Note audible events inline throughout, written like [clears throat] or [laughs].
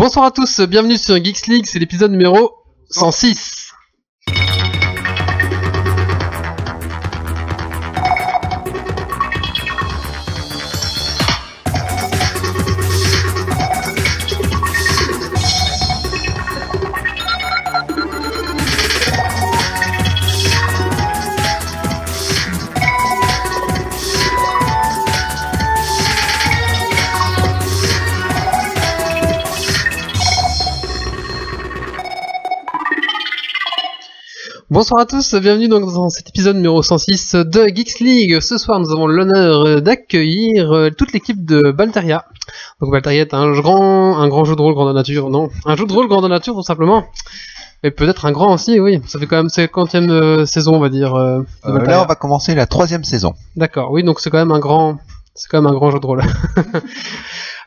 Bonsoir à tous, bienvenue sur Geeks League, c'est l'épisode numéro 106. Bonsoir à tous, bienvenue donc dans cet épisode numéro 106 de Geeks League. Ce soir, nous avons l'honneur d'accueillir euh, toute l'équipe de Balteria. Donc Balteria est un grand, un grand jeu de rôle grandeur nature, non Un jeu de rôle grandeur nature tout simplement. Et peut-être un grand aussi, oui. Ça fait quand même 50e euh, saison, on va dire. euh, de Euh, là, on va commencer la troisième saison. D'accord, oui, donc c'est quand même un grand, c'est quand même un grand jeu de rôle. [laughs]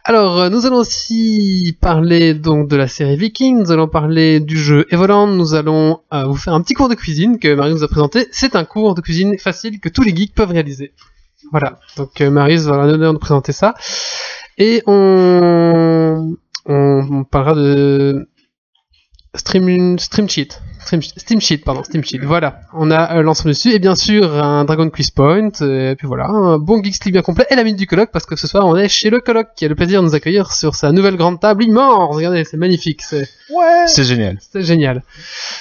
Alors, euh, nous allons aussi parler donc de la série Viking, nous allons parler du jeu Evoland, nous allons euh, vous faire un petit cours de cuisine que Marius nous a présenté. C'est un cours de cuisine facile que tous les geeks peuvent réaliser. Voilà, donc euh, Marius va l'honneur de présenter ça. Et on, on, parlera de Stream, Stream Sheet. Steam Sheet, pardon, Steam Sheet. Voilà, on a euh, l'ensemble dessus. Et bien sûr, un Dragon Quiz Point. Et puis voilà, un bon Geeks League bien complet. Et la minute du colloque, parce que ce soir, on est chez le colloque qui a le plaisir de nous accueillir sur sa nouvelle grande table immense. Regardez, c'est magnifique. C'est C'est génial. c'est génial.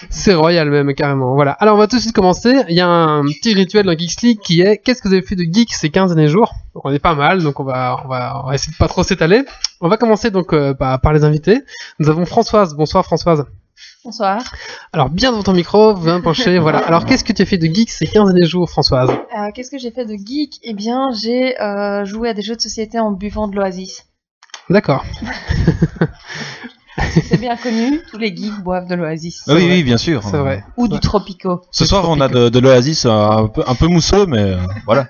C'est royal même, carrément. Voilà. Alors, on va tout de suite commencer. Il y a un petit rituel dans Geeks League qui est qu'est-ce que vous avez fait de geek ces 15 derniers jours? Donc, on est pas mal, donc on va, on va, on va essayer de pas trop s'étaler. On va commencer donc euh, bah, par les invités. Nous avons Françoise. Bonsoir Françoise. Bonsoir. Alors, bien devant ton micro, bien penché, voilà. [laughs] Alors, qu'est-ce que tu as fait de geek ces 15 derniers jours, Françoise? Euh, Qu'est-ce que j'ai fait de geek? Eh bien, j'ai euh, joué à des jeux de société en buvant de l'oasis. D'accord. [laughs] C'est bien connu, tous les geeks boivent de l'oasis. Ah oui, vrai. oui, bien sûr. C'est vrai. Ou du. Tropico. Ce soir, on a de, de l'Oasis euh, un peu, un peu mousseux, mais euh, voilà.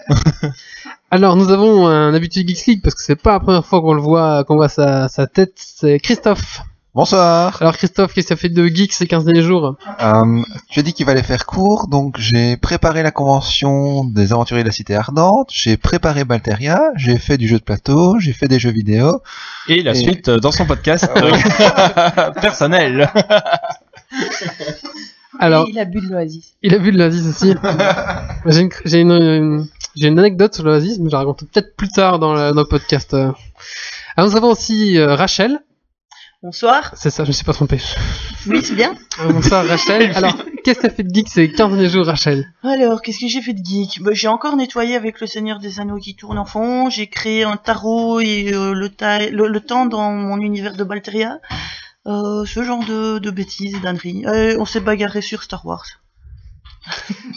[laughs] Alors, nous avons un habitué Geeks League parce que c'est pas la première fois qu'on le voit, qu'on voit sa, sa tête. C'est Christophe. Bonsoir. Alors, Christophe, qu'est-ce que tu as fait de geek ces 15 derniers jours? Euh, tu as dit qu'il fallait faire court, donc j'ai préparé la convention des aventuriers de la Cité Ardente, j'ai préparé Balteria, j'ai fait du jeu de plateau, j'ai fait des jeux vidéo. Et la Et- suite euh, dans son podcast euh, [laughs] personnel. [laughs] Alors, Et il a bu de l'oasis. il a vu de l'Oasis aussi. [laughs] j'ai une, j'ai une, une anecdote sur l'Oasis, mais je la raconte peut-être plus tard dans le, dans le podcast. euh. Alors, nous avons aussi euh, Rachel. Bonsoir. C'est ça, je me suis pas trompé. Oui, c'est bien. Euh, Bonsoir Rachel. [laughs] Alors, qu'est-ce que tu as fait de geek ces 15 derniers jours, Rachel? Alors, qu'est-ce que j'ai fait de geek? Bah, J'ai encore nettoyé avec le Seigneur des Anneaux qui tourne en fond. J'ai créé un tarot et euh, le, ta- le, le temps dans mon univers de Balteria. Euh, ce genre de, de bêtises et d'âneries. Euh, on s'est bagarré sur Star Wars.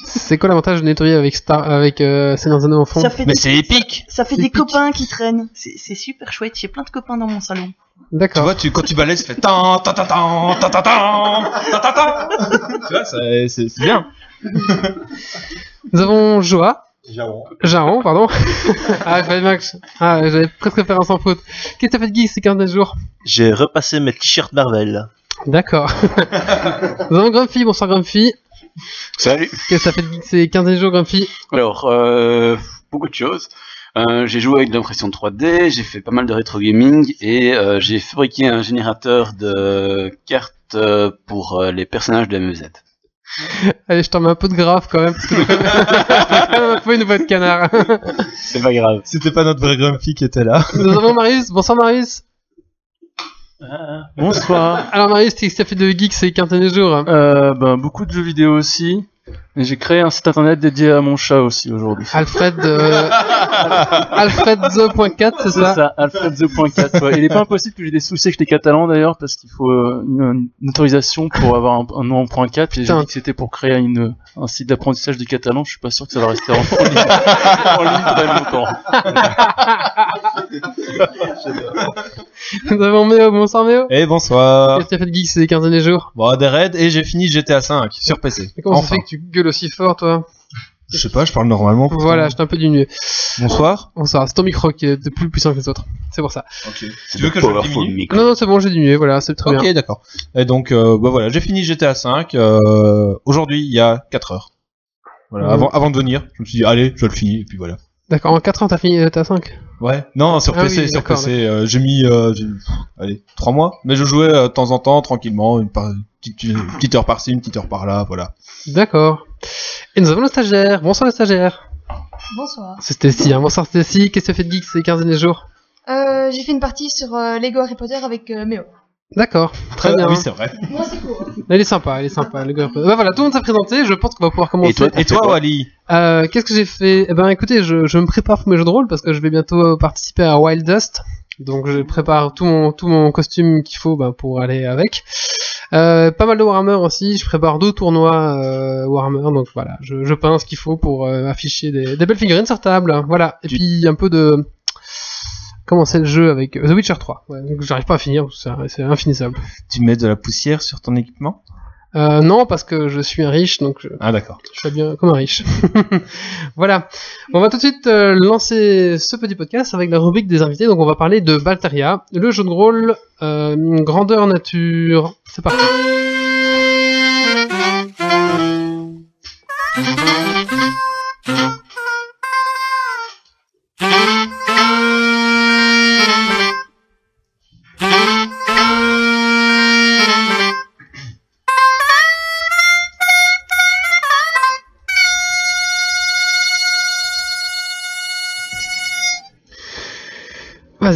C'est quoi l'avantage de nettoyer avec Star, avec euh, Seigneur des Anneaux en fond? Ça fait Mais des, c'est épique. ça fait des épique. copains qui traînent. C'est c'est super chouette. J'ai plein de copains dans mon salon. D'accord. Tu vois, tu, quand tu balais, tu fais tan ta ta tan ta ta tan ta ta ta. Tu vois, c'est, bien. Nous avons Joa. Jaron. Jaron, pardon. [laughs] ah, il fallait bien. Ah, j'avais presque préféré sans faute. Qu'est-ce que t'as fait de geek ces 49 jours? J'ai repassé mes t-shirts Marvel. D'accord. [laughs] Nous avons Grumpy, bonsoir Grumpy. Salut. Qu'est-ce que t'as fait de Geek ces 15 jours, Grumpy? Alors, euh, beaucoup de choses. Euh, j'ai joué avec de l'impression 3D, j'ai fait pas mal de rétro gaming et euh, j'ai fabriqué un générateur de cartes euh, pour euh, les personnages de MZ. [laughs] Allez, je t'en mets un peu de grave quand même. Parce que [laughs] pas une voix de canard. [laughs] C'est pas grave. C'était pas notre vrai Grumpy qui était là. Nous avons Marius. Bonsoir Marius. Bonsoir. Alors Marius, qu'est-ce que t'as fait de geek ces 15 derniers jours Euh, ben, beaucoup de jeux vidéo aussi. Et j'ai créé un site internet dédié à mon chat aussi aujourd'hui. Alfred, euh, [laughs] Alfred.4, c'est C'est ça, ça, alfredze.4. Ouais. Il est pas impossible que j'ai des soucis avec les catalans d'ailleurs parce qu'il faut euh, une, une autorisation pour avoir un, un nom en point 4. Puis j'ai dit que c'était pour créer une, un site d'apprentissage du catalan. Je suis pas sûr que ça va rester en, en ligne, [laughs] en ligne très longtemps. Nous avons Méo. Bonsoir Méo. Et bonsoir. Qu'est-ce que t'as fait de geek ces 15 derniers jours Bon, des raids et j'ai fini GTA 5 sur PC. Mais comment ça fait que tu gueules aussi fort, toi Je sais pas, je parle normalement. pourtant. Voilà, j'étais un peu diminué. Bonsoir. Bonsoir, c'est ton micro qui est de plus puissant que les autres. C'est pour ça. Tu veux que je le Powerful diminue micro. Non, non, c'est bon, j'ai diminué, voilà, c'est très Ok, bien. d'accord. Et donc, euh, bah voilà, j'ai fini GTA 5 euh, aujourd'hui il y a 4 heures. Voilà, Mhm. avant, avant de venir, je me suis dit allez, je le finis et puis voilà. D'accord, en 4 ans, t'as fini, t'as 5 Ouais, non, sur Ah PC, oui, sur d'accord, PC. euh, j'ai mis, euh, j'ai- pff, allez, trois mois. Mais je jouais euh, de temps en temps, tranquillement, une, par- petite, une petite heure par-ci, une petite heure par-là, voilà. D'accord. Et nous avons le stagiaire. Bonsoir le stagiaire. Bonsoir. C'est Stacy, hein. Bonsoir Stacy. Qu'est-ce que tu fais de geek ces 15 derniers jours? Euh, j'ai fait une partie sur euh, Lego Harry Potter avec euh, Méo. D'accord, très Ah bien. oui, c'est vrai. Moi, c'est court. Il est sympa, il est sympa. Le gars. Bah voilà, tout le monde s'est présenté. Je pense qu'on va pouvoir commencer. Et toi, Et toi, fait Wally? Euh, Qu'est-ce que j'ai fait? Eh ben, écoutez, je, je me prépare pour mes jeux de rôle parce que je vais bientôt participer à Wild Dust. Donc, je prépare tout mon tout mon costume qu'il faut ben, pour aller avec. Euh, pas mal de Warhammer aussi. Je prépare deux tournois euh, Warhammer. Donc voilà, je, je peins ce qu'il faut pour euh, afficher des, des belles figurines sur table. Voilà. Et puis un peu de comment c'est le jeu avec euh, The Witcher 3. Ouais, donc j'arrive pas à finir. c'est- C'est infinissable. Tu mets de la poussière sur ton équipement? Euh, non, parce que je suis un riche, donc je, Ah d'accord. je fais bien comme un riche. [laughs] voilà. On va tout de suite euh, lancer ce petit podcast avec la rubrique des invités. Donc on va parler de Balteria, le jeu de rôle euh, grandeur nature. C'est parti.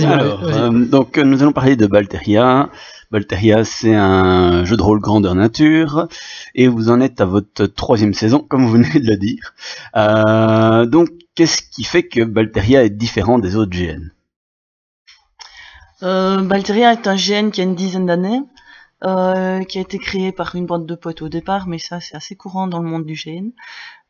Vas-y, Alors, vas-y. euh, donc euh, nous allons parler de Balteria. Balteria, c'est un jeu de rôle grandeur nature, et vous en êtes à votre troisième saison, comme vous venez de le dire. Euh, donc, qu'est-ce qui fait que Balteria est différent des autres GN Euh, Balteria est un GN qui a une dizaine d'années, euh, qui a été créé par une bande de potes au départ, mais ça c'est assez courant dans le monde du GN.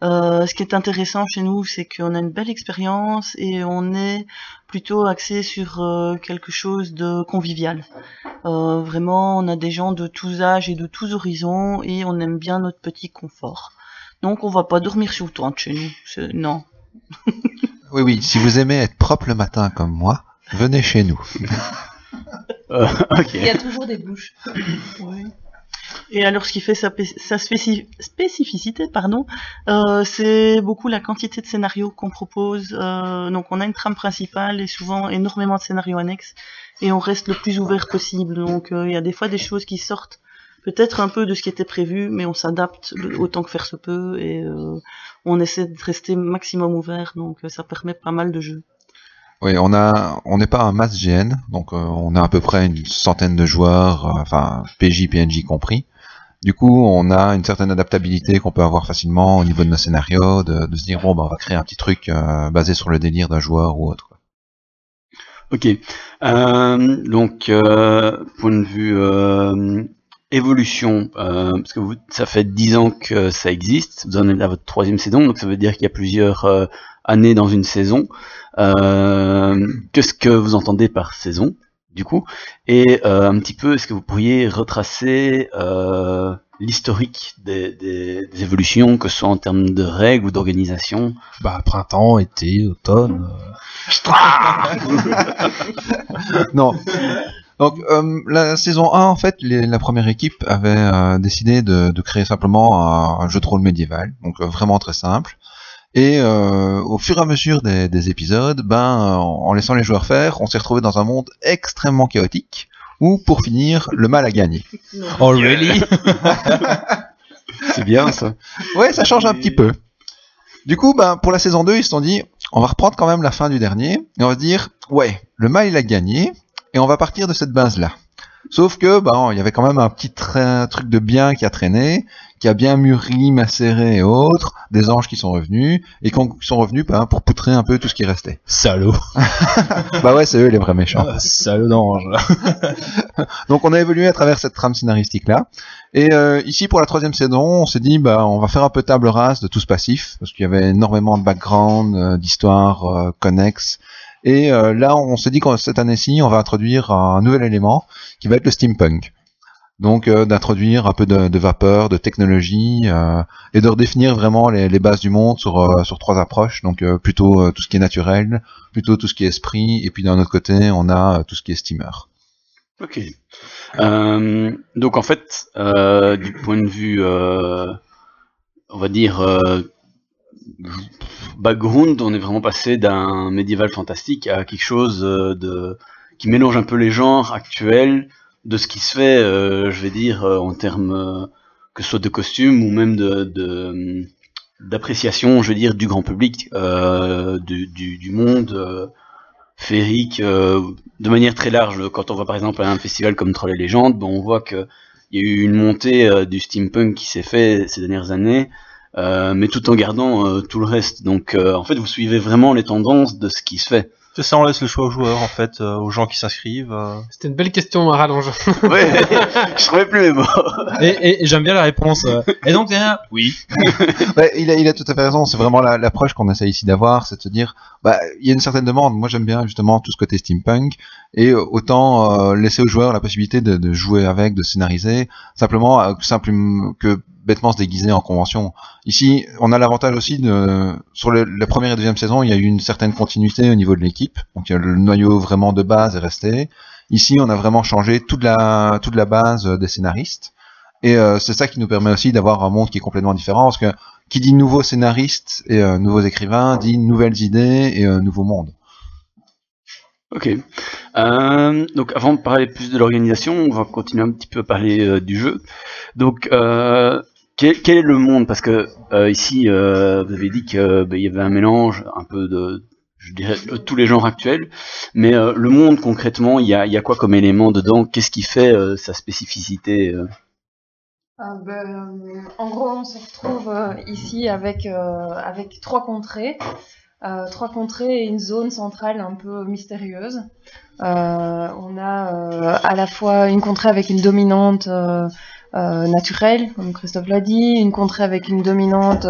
Euh, ce qui est intéressant chez nous, c'est qu'on a une belle expérience et on est plutôt axé sur euh, quelque chose de convivial. Euh, vraiment, on a des gens de tous âges et de tous horizons et on aime bien notre petit confort. Donc on va pas dormir sur le toit chez nous. Non. [laughs] Oui, oui, si vous aimez être propre le matin comme moi, venez chez nous. [laughs] Euh. Il y a toujours des bouches. [laughs] Et alors, ce qui fait sa, pé- sa spéci- spécificité, pardon, euh, c'est beaucoup la quantité de scénarios qu'on propose. Euh, donc, on a une trame principale et souvent énormément de scénarios annexes, et on reste le plus ouvert possible. Donc, euh, il y a des fois des choses qui sortent peut-être un peu de ce qui était prévu, mais on s'adapte autant que faire se peut, et euh, on essaie de rester maximum ouvert. Donc, euh, ça permet pas mal de jeux. Oui, on a, on n'est pas un mass GN, donc euh, on a à peu près une centaine de joueurs, euh, enfin PJ, PNJ compris. Du coup, on a une certaine adaptabilité qu'on peut avoir facilement au niveau de nos scénarios, de, se dire bon, bah, on va créer un petit truc euh, basé sur le délire d'un joueur ou autre. Ok. Donc, point de vue évolution, parce que vous, ça fait 10 ans que ça existe, vous en êtes à votre troisième saison, donc ça veut dire qu'il y a plusieurs années dans une saison. Euh, Qu'est-ce que vous entendez par saison, du coup? Et euh, un petit peu, est-ce que vous pourriez retracer euh, l'historique des, des- des évolutions, que ce soit en termes de règles ou d'organisation? Bah printemps, été, automne. [laughs] non. Donc euh, la saison 1, en fait, les- la première équipe avait euh, décidé de, de créer simplement un, un jeu de rôle médiéval, donc euh, vraiment très simple. Et euh, au fur et à mesure des, des épisodes, ben, euh, en laissant les joueurs faire, on s'est retrouvé dans un monde extrêmement chaotique, où pour finir, le mal a gagné. Oh really? [laughs] C'est bien ça. Ouais, ça change un petit peu. Du coup, ben, pour la saison 2, ils se sont dit, on va reprendre quand même la fin du dernier, et on va se dire, ouais, le mal il a gagné, et on va partir de cette base-là. Sauf que, ben, il y avait quand même un petit truc de bien qui a traîné, qui a bien mûri, macéré et autres, des anges qui sont revenus, et qui ont- qui sont revenus ben, pour poutrer un peu tout ce qui restait. Salaud. [laughs] bah ouais, c'est eux les vrais méchants. Ah, Salaud d'ange. [laughs] Donc on a évolué à travers cette trame scénaristique là. Et euh, ici pour la troisième saison, on s'est dit bah on va faire un peu table rase de tout ce passif parce qu'il y avait énormément de background, euh, d'histoires euh, connexes. Et euh, là on s'est dit que cette année-ci on va introduire un nouvel élément qui va être le steampunk. Donc euh, d'introduire un peu de, vapeur, de technologie euh, et de redéfinir vraiment les, bases du monde sur sur trois approches. Donc plutôt tout ce qui est naturel, plutôt tout ce qui est esprit, et puis d'un autre côté on a tout ce qui est steamer. Ok. Donc en fait, du point de vue, on va dire, background, on est vraiment passé d'un médiéval fantastique à quelque chose euh, de qui mélange un peu les genres actuels de ce qui se fait, euh, je vais dire, euh, en termes que ce soit de costumes ou même de de- d'appréciation, je veux dire, du grand public, du, monde féerique, de manière très large. Quand on va par exemple à un festival comme Troll et Légendes, bon, on voit que il y a eu une montée du steampunk qui s'est fait ces dernières années, euh, mais tout en gardant euh, tout le reste. Donc euh, en fait, vous suivez vraiment les tendances de ce qui se fait. C'est ça, on laisse le choix aux joueurs, en fait, euh, aux gens qui s'inscrivent. euh. C'était une belle question à rallonge. [laughs] Ouais, je trouvais plus les mots. [laughs] Et, et- et j'aime bien la réponse. Et donc, Daniel Oui. [laughs] Ouais, il, a, il a tout à fait raison. C'est vraiment la- l'approche qu'on essaie ici d'avoir, c'est de se dire, bah, il y a une certaine demande. Moi, j'aime bien justement tout ce côté steampunk, et euh, autant euh, laisser aux joueurs la possibilité de, de jouer avec, de scénariser, simplement euh, que bêtement se déguiser en convention. Ici, on a l'avantage aussi de sur le- la première et deuxième saison, il y a eu une certaine continuité au niveau de l'équipe. Donc, le noyau vraiment de base est resté. Ici, on a vraiment changé toute la toute la base euh, des scénaristes. Et euh, c'est ça qui nous permet aussi d'avoir un monde qui est complètement différent, parce que qui dit nouveaux scénaristes et euh, nouveaux écrivains dit nouvelles idées et euh, nouveau monde. Ok. Euh, donc avant de parler plus de l'organisation, on va continuer un petit peu à parler euh, du jeu. Donc euh, quel, est le monde? Parce que ici, vous avez dit qu'il y avait un mélange un peu de, je dirais, tous les genres actuels. Mais le monde concrètement, il y a, quoi comme élément dedans? Qu'est-ce qui fait sa spécificité Ah, ben, en gros, on se retrouve ici avec trois contrées. Euh, trois contrées et une zone centrale un peu mystérieuse. Euh, on a euh, à la fois une contrée avec une dominante naturelle, comme Christophe l'a dit, une contrée avec une dominante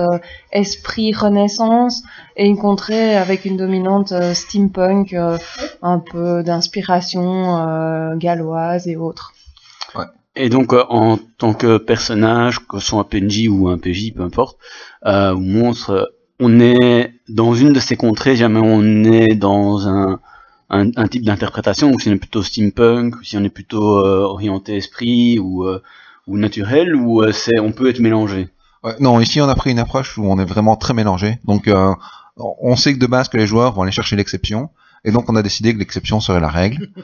esprit renaissance et une contrée avec une dominante steampunk, un peu d'inspiration galloise et autres. Et donc, en tant que personnage, que ce soit un PNJ ou un PJ, peu importe, euh, monstre, on est dans une de ces contrées, jamais on est dans un, un, un type d'interprétation, ou si on est plutôt steampunk, ou si on est plutôt euh, orienté esprit, ou, euh, ou naturel, ou euh, c'est, on peut être mélangé. Ouais, non, ici on a pris une approche où on est vraiment très mélangé. Donc euh, on sait que de base que les joueurs vont aller chercher l'exception, et donc on a décidé que l'exception serait la règle. [laughs]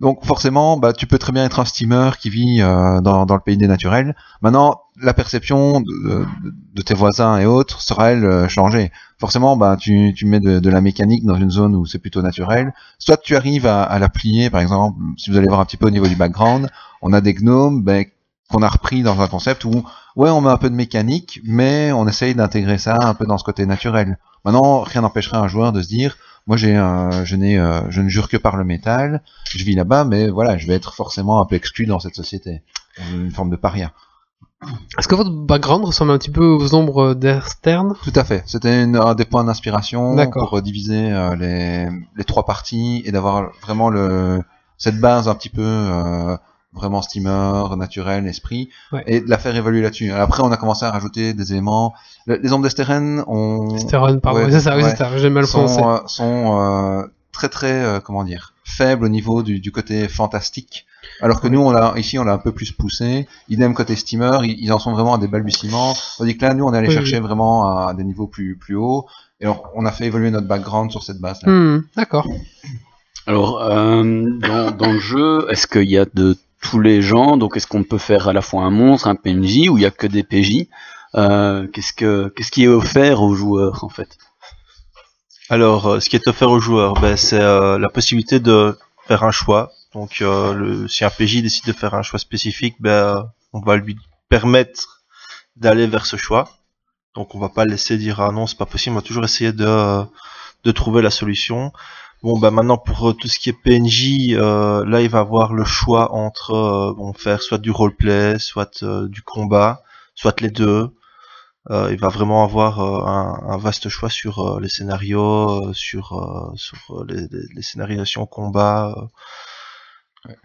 Donc forcément, bah, tu peux très bien être un steamer qui vit euh, dans, dans le pays des naturels. Maintenant, la perception de, tes voisins et autres sera elle euh, changée. Forcément, bah, tu, mets de, la mécanique dans une zone où c'est plutôt naturel. Soit tu arrives à, la plier, par exemple, si vous allez voir un petit peu au niveau du background, on a des gnomes ben, qu'on a repris dans un concept où ouais, on met un peu de mécanique, mais on essaye d'intégrer ça un peu dans ce côté naturel. Maintenant, rien n'empêcherait un joueur de se dire, moi j'ai euh, je ne jure que par le métal, je vis là-bas, mais voilà, je vais être forcément un peu exclu dans cette société, une forme de paria. Est-ce que votre background ressemble un petit peu aux ombres d'Erstern Tout à fait. C'était un des points d'inspiration pour diviser euh, les, les trois parties et d'avoir vraiment le, cette base un petit peu euh, vraiment steamer, naturel, esprit, Ouais. et de la faire évoluer là-dessus. Après, on a commencé à rajouter des éléments. Le- les ombres d'Esteren, on Stéron, pardon, Ouais, c'est ça, oui, ouais. c'est ça, j'ai mal sont, euh, sont très très comment dire faibles au niveau du, du côté fantastique. Alors que nous, on l'a ici, on l'a un peu plus poussé. Idem côté steamer, ils, ils en sont vraiment à des balbutiements. Tandis que là, nous, on est allé Oui, chercher vraiment à des niveaux plus plus hauts. Et on, on a fait évoluer notre background sur cette base-là. Hmm, D'accord. Alors, euh, dans, dans le jeu, est-ce qu'il y a de tous les genres Donc, est-ce qu'on peut faire à la fois un monstre, un PNJ, ou il y a que des PJ euh, Qu'est-ce que qu'est-ce qui est offert aux joueurs en fait? Alors, euh, ce qui est offert aux joueurs, ben, c'est euh, la possibilité de faire un choix. Donc, euh, si un PJ décide de faire un choix spécifique, ben, on va lui permettre d'aller vers ce choix. Donc, on va pas laisser dire ah non, c'est pas possible. On va toujours essayer de trouver la solution. Bon, bah maintenant pour euh, tout ce qui est PNJ, euh, là il va avoir le choix entre faire soit du roleplay, soit du combat, soit les deux. Il va vraiment avoir un, vaste choix sur les scénarios, sur, les, les, les combat.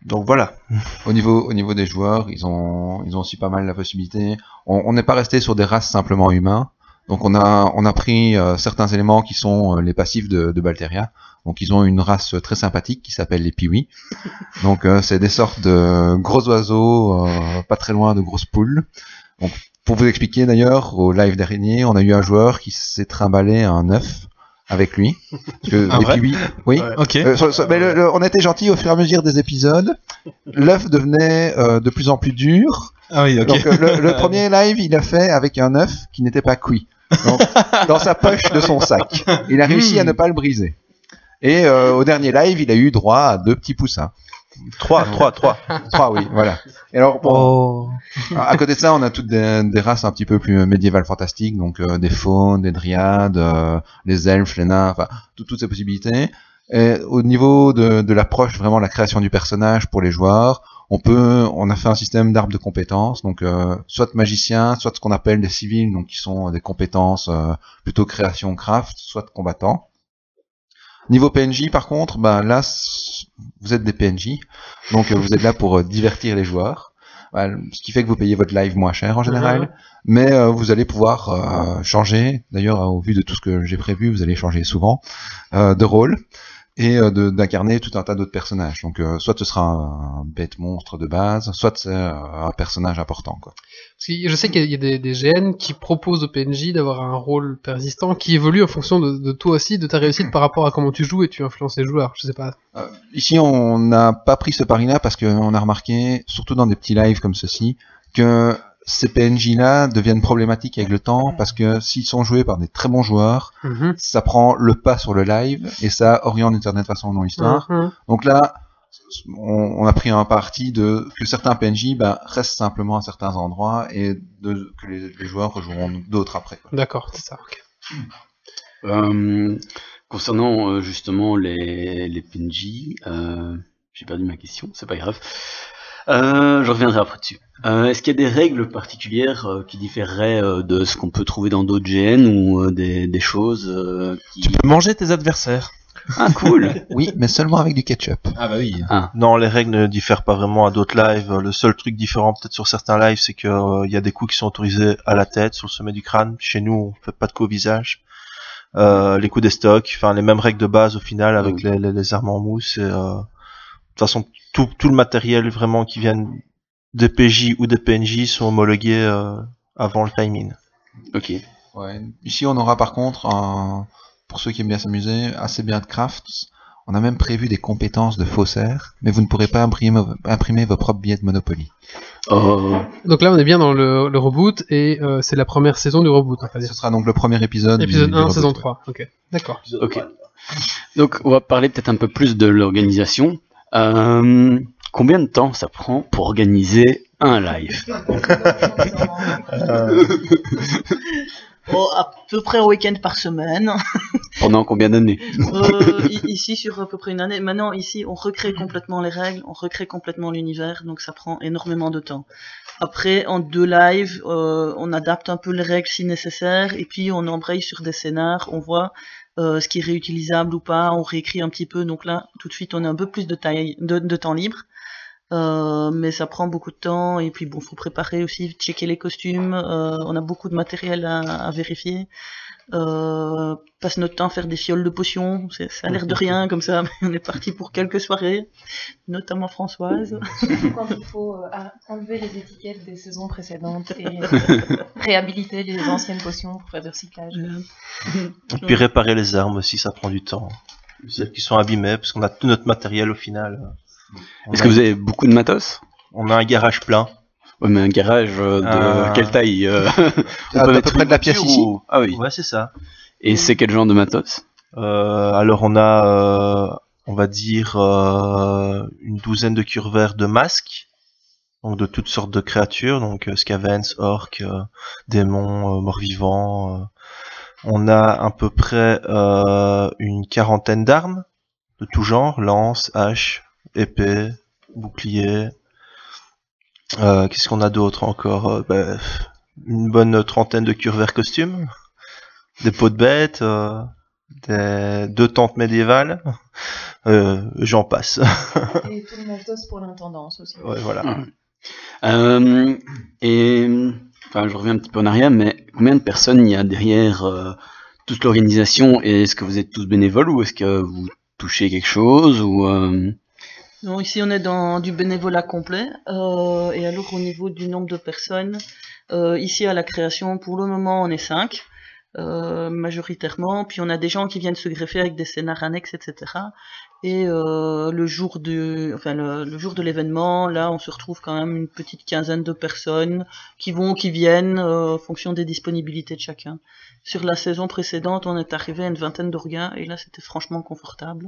Donc voilà. [laughs] Au niveau au niveau des joueurs, ils ont ils ont aussi pas mal la possibilité. On n'est pas resté sur des races simplement humains. Donc on a on a pris euh, certains éléments qui sont euh, les passifs de, de Balteria. Donc ils ont une race très sympathique qui s'appelle les Piwi. Donc euh, c'est des sortes de gros oiseaux, euh, pas très loin de grosses poules. Donc, pour vous expliquer d'ailleurs, au live dernier, on a eu un joueur qui s'est trimballé un œuf avec lui. Parce que [laughs] oui. Ouais. Ok. Euh, mais le- le- on était gentil au fur et à mesure des épisodes. L'œuf devenait euh, de plus en plus dur. Ah oui, ok. Donc euh, le, le [laughs] premier live, il a fait avec un œuf qui n'était pas cuit. Donc, [laughs] dans sa poche de son sac. Il a réussi à ne pas le briser. Et euh, au dernier live, il a eu droit à deux petits poussins. Trois, trois, trois. Trois, oui, [laughs] voilà. Et alors, Oh. à à côté de ça, on a toutes des, des races un petit peu plus médiévales fantastiques, donc euh, des faunes, des dryades, euh, les elfes, les nains, enfin tout- toutes ces possibilités. Et au niveau de, de l'approche, vraiment la création du personnage pour les joueurs, on peut, on a fait un système d'arbres de compétences, donc euh, soit magicien, soit ce qu'on appelle des civils, donc qui sont des compétences euh, plutôt création craft, soit combattants. Niveau PNJ, par contre, ben là, vous êtes des PNJ, donc euh, vous êtes là pour euh, divertir les joueurs. Voilà, ce qui fait que vous payez votre live moins cher en général, Mhm. mais euh, vous allez pouvoir euh, changer. D'ailleurs, euh, au vu de tout ce que j'ai prévu, vous allez changer souvent de rôle et euh, d'incarner tout un tas d'autres personnages. Donc, euh, soit ce sera un, un bête monstre de base, soit c'est euh, un personnage important. Quoi. Parce que je sais qu'il y a- il y a des, des GN qui proposent au PNJ d'avoir un rôle persistant qui évolue en fonction de, de toi aussi, de ta réussite par rapport à comment tu joues et tu influences les joueurs. Je sais pas. Euh, ici, on n'a pas pris ce pari-là parce qu'on a remarqué, surtout dans des petits lives comme ceci, que ces PNJ-là deviennent problématiques avec le temps parce que s'ils sont joués par des très bons joueurs, Mhm. ça prend le pas sur le live et ça oriente d'une certaine façon dans l'histoire. Mhm. Donc là, on, on a pris un parti de que certains PNJ bah, restent simplement à certains endroits et de, que les, les joueurs rejoueront d'autres après. quoi. D'accord, c'est ça. ok. Euh, concernant euh, justement les, les PNJ, euh, j'ai perdu ma question, c'est pas grave. Euh, je reviendrai après dessus. Euh, Est-ce qu'il y a des règles particulières euh, qui différeraient euh, de ce qu'on peut trouver dans d'autres GN ou euh, des, des choses euh, qui... Tu peux manger tes adversaires. Ah cool [laughs] Oui, mais seulement avec du ketchup. Ah bah oui. Non, les règles ne diffèrent pas vraiment à d'autres lives. Le seul truc différent peut-être sur certains lives, c'est que euh, il y a des coups qui sont autorisés à la tête, sur le sommet du crâne. Chez nous, on fait pas de coups au visage. Euh, les coups des stocks, enfin les mêmes règles de base au final avec Oui. les, les, les armes en mousse. Et, euh, de toute façon, tout, tout le matériel vraiment qui vient des PJ ou des PNJ sont homologués euh, avant le timing. Ok. Ouais. Ici, on aura par contre, un- pour ceux qui aiment bien s'amuser, assez bien de crafts. On a même prévu des compétences de faussaires, mais vous ne pourrez pas imprimer, imprimer vos propres billets de Monopoly. Oh, Donc là, on est bien dans le, le reboot et euh, c'est la première saison du reboot, on. Ce sera donc le premier épisode. Épisode du 1, reboot. saison 3. Ok, d'accord. ok. Donc on va parler peut-être un peu plus de l'organisation. Euh, combien de temps ça prend pour organiser un live? Oh, à peu près un week-end par semaine. [laughs] Pendant combien d'années? Euh, ici, sur à peu près une année. Maintenant, ici, on recrée complètement les règles, on recrée complètement l'univers, donc ça prend énormément de temps. Après, en deux lives, euh, on adapte un peu les règles si nécessaire, et puis on embraye sur des scénars, on voit ce qui est réutilisable ou pas, on réécrit un petit peu, donc là, tout de suite, on a un peu plus de, taille, temps libre. Euh, mais ça prend beaucoup de temps. Et puis bon faut préparer aussi checker les costumes. Euh, on a beaucoup de matériel à vérifier euh, passe notre temps à faire des fioles de potions c'est- ça a l'air de rien comme ça mais on est parti pour quelques soirées notamment Françoise Surtout quand il faut euh, a- enlever les étiquettes des saisons précédentes et [laughs] réhabiliter les anciennes potions pour faire du recyclage. Et puis réparer les armes aussi, ça prend du temps. Celles qui sont abîmées, parce qu'on a tout notre matériel au final. Est-ce a- que vous avez beaucoup de matos? On a un garage plein. Ouais, mais un garage euh, de Euh, quelle taille euh, [laughs] on à peu mettre près une de la pièce ici ou- Ah oui. Ouais, c'est ça. Et c'est quel genre de matos? Euh, alors on a, euh, on va dire, euh, une douzaine de curvers de masques, donc de toutes sortes de créatures, donc scavens, orques, démons, morts-vivants. On a à peu près euh, une quarantaine d'armes de tout genre, lance, hache, épée, bouclier. Euh, Qu'est-ce qu'on a d'autre encore Euh, ben, Une bonne trentaine de curvers costumes, des peaux de bêtes. euh, des deux tentes médiévales, euh, j'en passe. [laughs] Et tout le matos pour l'intendance aussi. ouais, voilà. Ouais. Euh, et enfin, je reviens un petit peu en arrière, mais combien de personnes il y a derrière euh, toute l'organisation? Et est-ce que vous êtes tous bénévoles ou est-ce que vous touchez quelque chose ou euh, Ici on est dans du bénévolat complet. Euh, et alors au niveau du nombre de personnes, Euh, ici à la création, pour le moment, on est cinq. euh, majoritairement, puis on a des gens qui viennent se greffer avec des scénars annexes, etc. Et euh, le jour de, enfin le, jour de l'événement, là, on se retrouve quand même une petite quinzaine de personnes qui vont, qui viennent, euh, en fonction des disponibilités de chacun. Sur la saison précédente, on est arrivé à une vingtaine d'orgas, et là, c'était franchement confortable.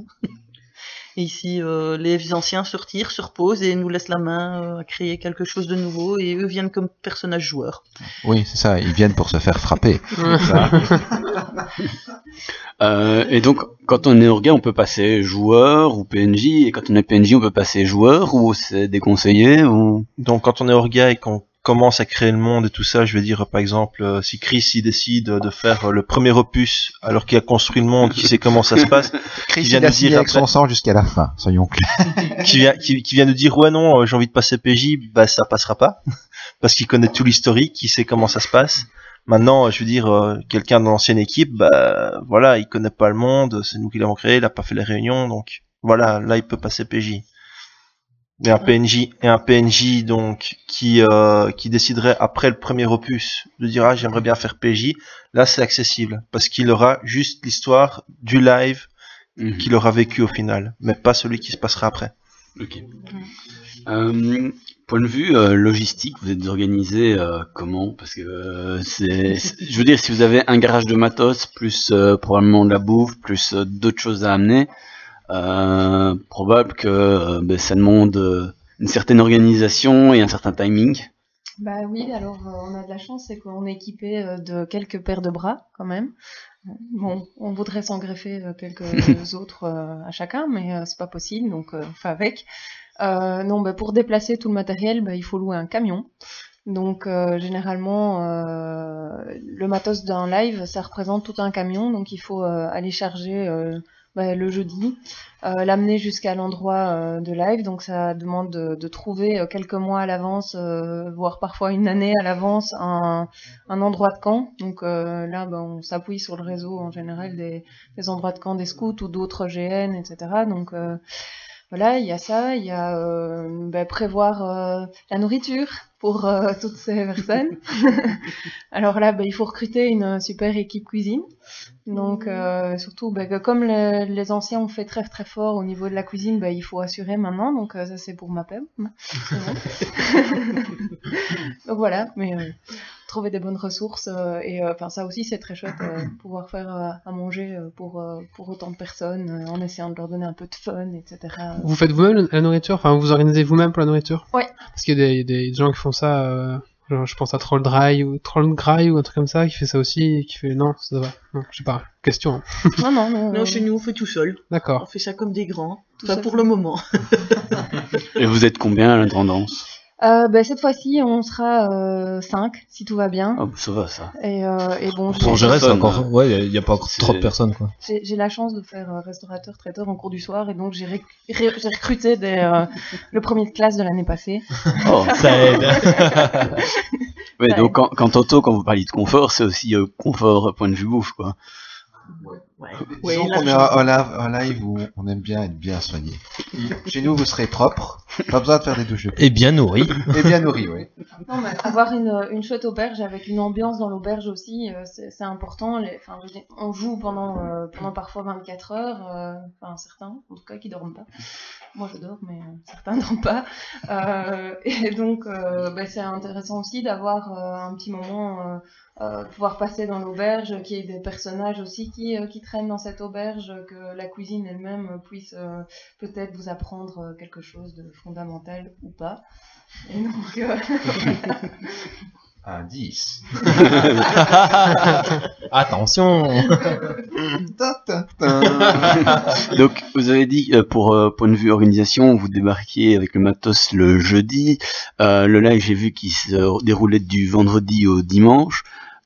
Et ici, euh, les anciens se retirent, se reposent et nous laissent la main euh, à créer quelque chose de nouveau, et eux viennent comme personnages joueurs. Oui, c'est ça, ils viennent pour se faire frapper. [laughs] [laughs] Euh, et donc, quand on est orga, on peut passer joueur ou PNJ, et quand on est PNJ, on peut passer joueur, ou c'est déconseillé, ou... Donc quand on est orga et qu'on commence à créer le monde et tout ça, je veux dire par exemple euh, si Chris il décide de faire euh, le premier opus alors qu'il a construit le monde, qui sait comment ça se passe, [laughs] Chris, vient il a de signé dire avec son sang jusqu'à la fin, soyons clairs. [laughs] qui vient qui, qui vient de dire ouais non euh, j'ai envie de passer PJ, bah ça passera pas [laughs] parce qu'il connaît tout l'historique, qui sait comment ça se passe. Maintenant, je veux dire, quelqu'un de l'ancienne équipe, bah voilà, il connaît pas le monde, c'est nous qui l'avons créé, il a pas fait les réunions, donc voilà, là il peut passer PJ. Et un PNJ et un PNJ donc qui euh, qui déciderait après le premier opus de dire ah j'aimerais bien faire PJ, là c'est accessible parce qu'il aura juste l'histoire du live Mhm. qu'il aura vécu au final, mais pas celui qui se passera après. Ok. Euh, point de vue euh, logistique, vous êtes organisé comment? Parce que c'est, je veux dire, si vous avez un garage de matos plus probablement de la bouffe plus d'autres choses à amener, euh, probable que euh, ben, ça demande euh, une certaine organisation et un certain timing. Bah oui, alors on a de la chance, c'est qu'on est équipé de quelques paires de bras quand même. Bon, on voudrait s'en greffer quelques [laughs] autres à chacun, mais c'est pas possible, donc on fait avec. Euh, non, bah, pour déplacer tout le matériel, bah, il faut louer un camion. Donc euh, généralement, euh, le matos d'un live, ça représente tout un camion, donc il faut aller charger bah, le jeudi, euh, l'amener jusqu'à l'endroit euh, de live. Donc ça demande de, de trouver euh, quelques mois à l'avance, euh, voire parfois une année à l'avance, un, un endroit de camp. Donc euh, là, ben, on s'appuie sur le réseau en général des, des endroits de camp des scouts ou d'autres GN, etc. Donc euh, voilà, il y a ça, il y a ben, prévoir la nourriture pour euh, [laughs] toutes ces personnes. [laughs] Alors là, ben, il faut recruter une super équipe cuisine. Donc euh, surtout, que comme le- les anciens ont fait très très fort au niveau de la cuisine, ben, il faut assurer maintenant. Donc euh, ça c'est pour ma [laughs] bon. donc voilà, mais trouver des bonnes ressources euh, et euh, enfin ça aussi c'est très chouette euh, pouvoir faire euh, à manger pour euh, pour autant de personnes euh, en essayant de leur donner un peu de fun, etc. Vous faites vous-même la nourriture? Enfin, vous organisez vous-même pour la nourriture? Ouais. Parce qu'il y a des, des gens qui font ça. euh, genre, je pense à Troll Dry ou Troll Dry ou un truc comme ça qui fait ça aussi et qui fait non, ça va. Non, je sais pas. Question. hein. [laughs] Non non non. Non, chez nous, on fait tout seul. On D'accord. fait ça comme des grands. Tout Enfin, seul. pour le moment. [laughs] [laughs] Et vous êtes combien à l'intendance? Euh, ben, cette fois-ci on sera 5 si tout va bien. Oh, ça va ça. Et, euh, et bon, Pour j'ai- gérer, c'est encore. hein. Ouais, il n'y a, pas encore trop de personnes, quoi. j'ai j'ai la chance de faire euh, restaurateur traiteur en cours du soir et donc j'ai ré- ré- j'ai recruté des, euh, le premier de classe de l'année passée. [laughs] Oh. Ça aide. [laughs] Ouais, Ça donc aide. quand, quand tantôt, quand vous parliez de confort, c'est aussi euh, confort euh, point de vue bouffe, quoi. Ouais. Disons là, qu'on est un live, où on aime bien être bien soigné. [laughs] Chez nous, vous serez propre, pas besoin de faire des douches Et bien nourri. [laughs] Et bien nourri, oui. Non, mais avoir une, une chouette auberge avec une ambiance dans l'auberge aussi, euh, c'est c'est important. Les, enfin, on joue pendant, euh, pendant parfois 24 heures, euh, enfin certains, en tout cas, qui dorment pas. Moi, je dors, mais euh, certains [laughs] dorment pas. Euh, et donc, euh, bah, c'est intéressant aussi d'avoir un petit moment, pouvoir passer dans l'auberge, qu'il y ait des personnages aussi qui, qui traînent dans cette auberge, que la cuisine elle-même puisse peut-être vous apprendre quelque chose de fondamental ou pas. Et donc, [laughs] Un [laughs] 10. Attention. [laughs] Donc, vous avez dit, euh, pour euh, point de vue organisation, vous débarquiez avec le matos le jeudi. Euh, le live, j'ai vu qu'il se déroulait du vendredi au dimanche.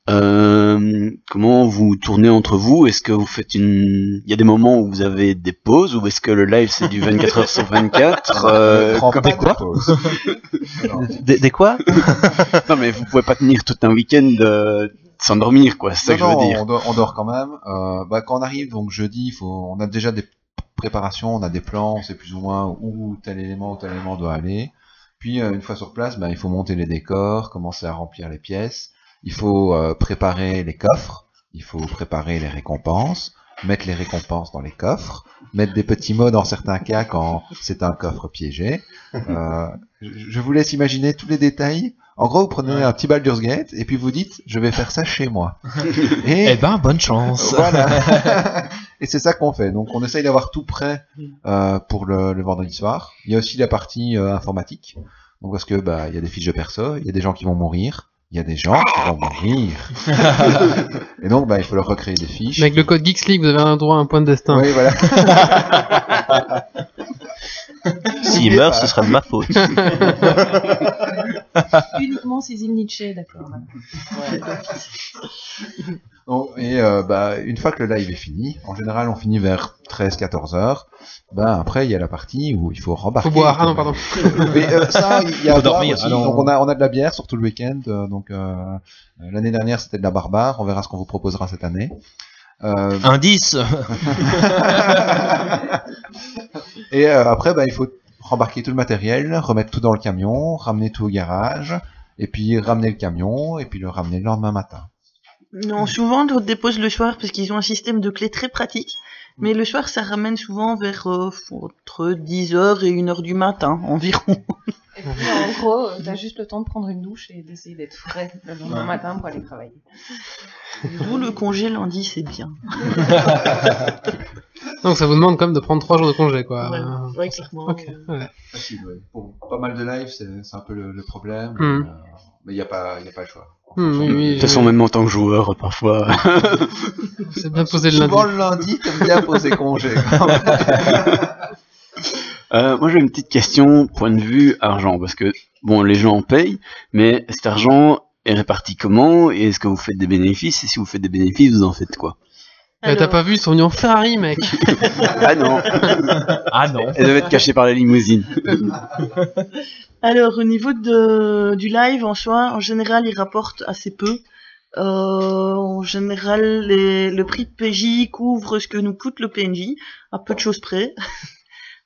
Euh, comment vous tournez entre vous? Est-ce que vous faites une... Il y a des moments où vous avez des pauses ou est-ce que le live c'est du 24 heures sur 24 Ne [laughs] euh, prends comme- pas de pause. [laughs] Non. Des, des quoi? Non mais vous pouvez pas tenir tout un week-end euh, sans dormir quoi, c'est ça que je veux dire. On dort, on dort quand même. Euh, bah, quand on arrive, donc jeudi, faut, on a déjà des préparations, on a des plans, on sait plus ou moins où tel élément ou tel élément doit aller. Puis une fois sur place, ben, il faut monter les décors, commencer à remplir les pièces. Il faut euh, préparer les coffres. Il faut préparer les récompenses, mettre les récompenses dans les coffres, mettre des petits mots dans certains cas quand c'est un coffre piégé. Euh, je je vous laisse imaginer tous les détails. En gros, vous prenez un petit Baldur's Gate et puis vous dites, je vais faire ça chez moi. [laughs] Et Eh ben, bonne chance. voilà. [laughs] et c'est ça qu'on fait. Donc on essaye d'avoir tout prêt euh, pour le, le vendredi soir. Il y a aussi la partie euh, informatique. Donc parce que bah il y a des fiches de perso, il y a des gens qui vont mourir, il y a des gens qui vont mourir. [laughs] et donc bah il faut leur recréer des fiches. Mais avec le code Geeks League, vous avez un droit à un point de destin. Oui, voilà. [laughs] S'il meurt, ce sera de ma faute. Uniquement Cécile Nietzsche, d'accord. voilà. Donc, et euh, bah, une fois que le live est fini, en général on finit vers 13-14 heures, bah, après il y a la partie où il faut rembarquer. Faut boire. Ah non, pardon. [laughs] Mais euh, ça, il y a à Faut dormir, aussi. ah. Donc on a, on a de la bière sur tout le week-end. euh, donc euh, euh, l'année dernière c'était de la barbare. On verra ce qu'on vous proposera cette année. Euh, Indice. [laughs] et euh, après, bah, il faut rembarquer tout le matériel, remettre tout dans le camion, ramener tout au garage, et puis ramener le camion, et puis le ramener le lendemain matin. Non, souvent, on dépose le soir parce qu'ils ont un système de clé très pratique. Mais le soir, ça ramène souvent vers euh, entre 10h et 1h du matin [laughs] environ. Et puis, en gros, t'as juste le temps de prendre une douche et d'essayer d'être frais le lendemain matin pour aller travailler. D'où le congé lundi, c'est bien. [laughs] Donc ça vous demande quand même de prendre 3 jours de congé, quoi. Ouais, Euh, ouais, clairement. Ok, ouais. Facile, ouais. Pour pas mal de lives, c'est un peu le, le problème. Hmm. euh, mais il n'y a, pas- y a pas le choix. Hmm, oui, De toute façon, oui. même en tant que joueur, parfois. [laughs] C'est bien posé le lundi. Souvent le lundi, t'aimes bien poser congé. [laughs] Euh, moi, j'ai une petite question, point de vue argent, parce que bon, les gens payent, mais cet argent est réparti comment? Et est-ce que vous faites des bénéfices? Et si vous faites des bénéfices, vous en faites quoi? T'as pas vu, ils sont venus en Ferrari, mec. [laughs] Ah non, Ah non. elle devait être cachée par la limousine. Alors, au niveau de, du live en soi, en général, il rapporte assez peu. Euh, en général, le prix de PJ couvre ce que nous coûte le PNJ, à peu de choses près. [laughs]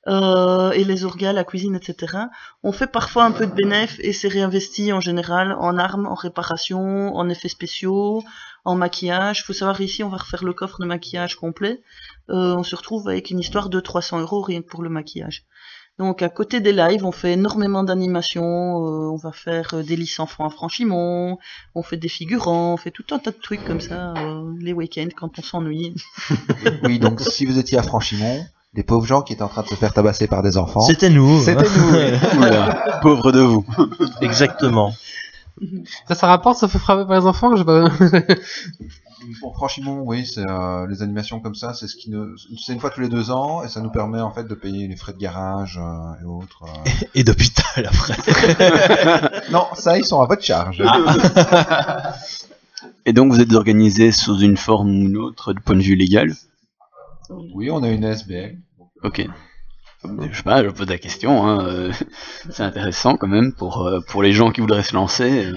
Euh, et les orgas, la cuisine, etc. On fait parfois un peu de bénéf et c'est réinvesti en général en armes, en réparation, en effets spéciaux, en maquillage. Faut savoir ici, on va refaire le coffre de maquillage complet. Euh, on se retrouve avec une histoire de 300 euros rien que pour le maquillage. Donc à côté des lives, on fait énormément d'animations, euh, on va faire euh, des lices enfants à Franchimont, on fait des figurants, on fait tout un tas de trucs comme ça euh, les week-ends quand on s'ennuie. [laughs] oui, donc si vous étiez à Franchimont, les pauvres gens qui étaient en train de se faire tabasser par des enfants, C'était nous. c'était nous. Oula, [laughs] pauvre de vous. Exactement. Ça, ça rapporte, ça fait frapper par les enfants. Pour Franchimont, oui, c'est euh, les animations comme ça, c'est ce qui ne, c'est une fois tous les deux ans et ça nous permet en fait de payer les frais de garage euh, et autres. euh. [laughs] Et d'hôpital après. [laughs] non, ça ils sont à votre charge. [laughs] Et donc, vous êtes organisé sous une forme ou une autre, de point de vue légal? Oui, on a une SBL. Ok. Je sais pas, je pose la question. Hein. C'est intéressant quand même pour pour les gens qui voudraient se lancer.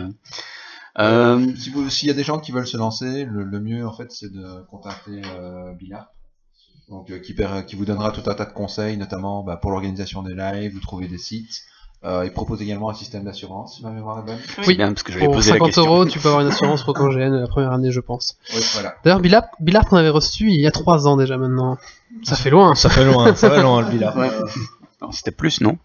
Euh. Euh, Si vous, s'il y a des gens qui veulent se lancer, le, le mieux en fait c'est de contacter euh, Billard. Donc euh, qui, per- qui vous donnera tout un tas de conseils, notamment bah, pour l'organisation des lives, vous trouvez des sites. Euh, il propose également un système d'assurance, si ma mémoire est bonne. bien parce que j'avais Pour posé la 50 question. euros, tu peux avoir une assurance GN la première année, je pense. Oui, voilà. D'ailleurs, Billard, Billard qu'on avait reçu il y a 3 ans déjà maintenant. Ça fait loin. Ça fait loin, ça fait loin le village. Non, C'était plus, non?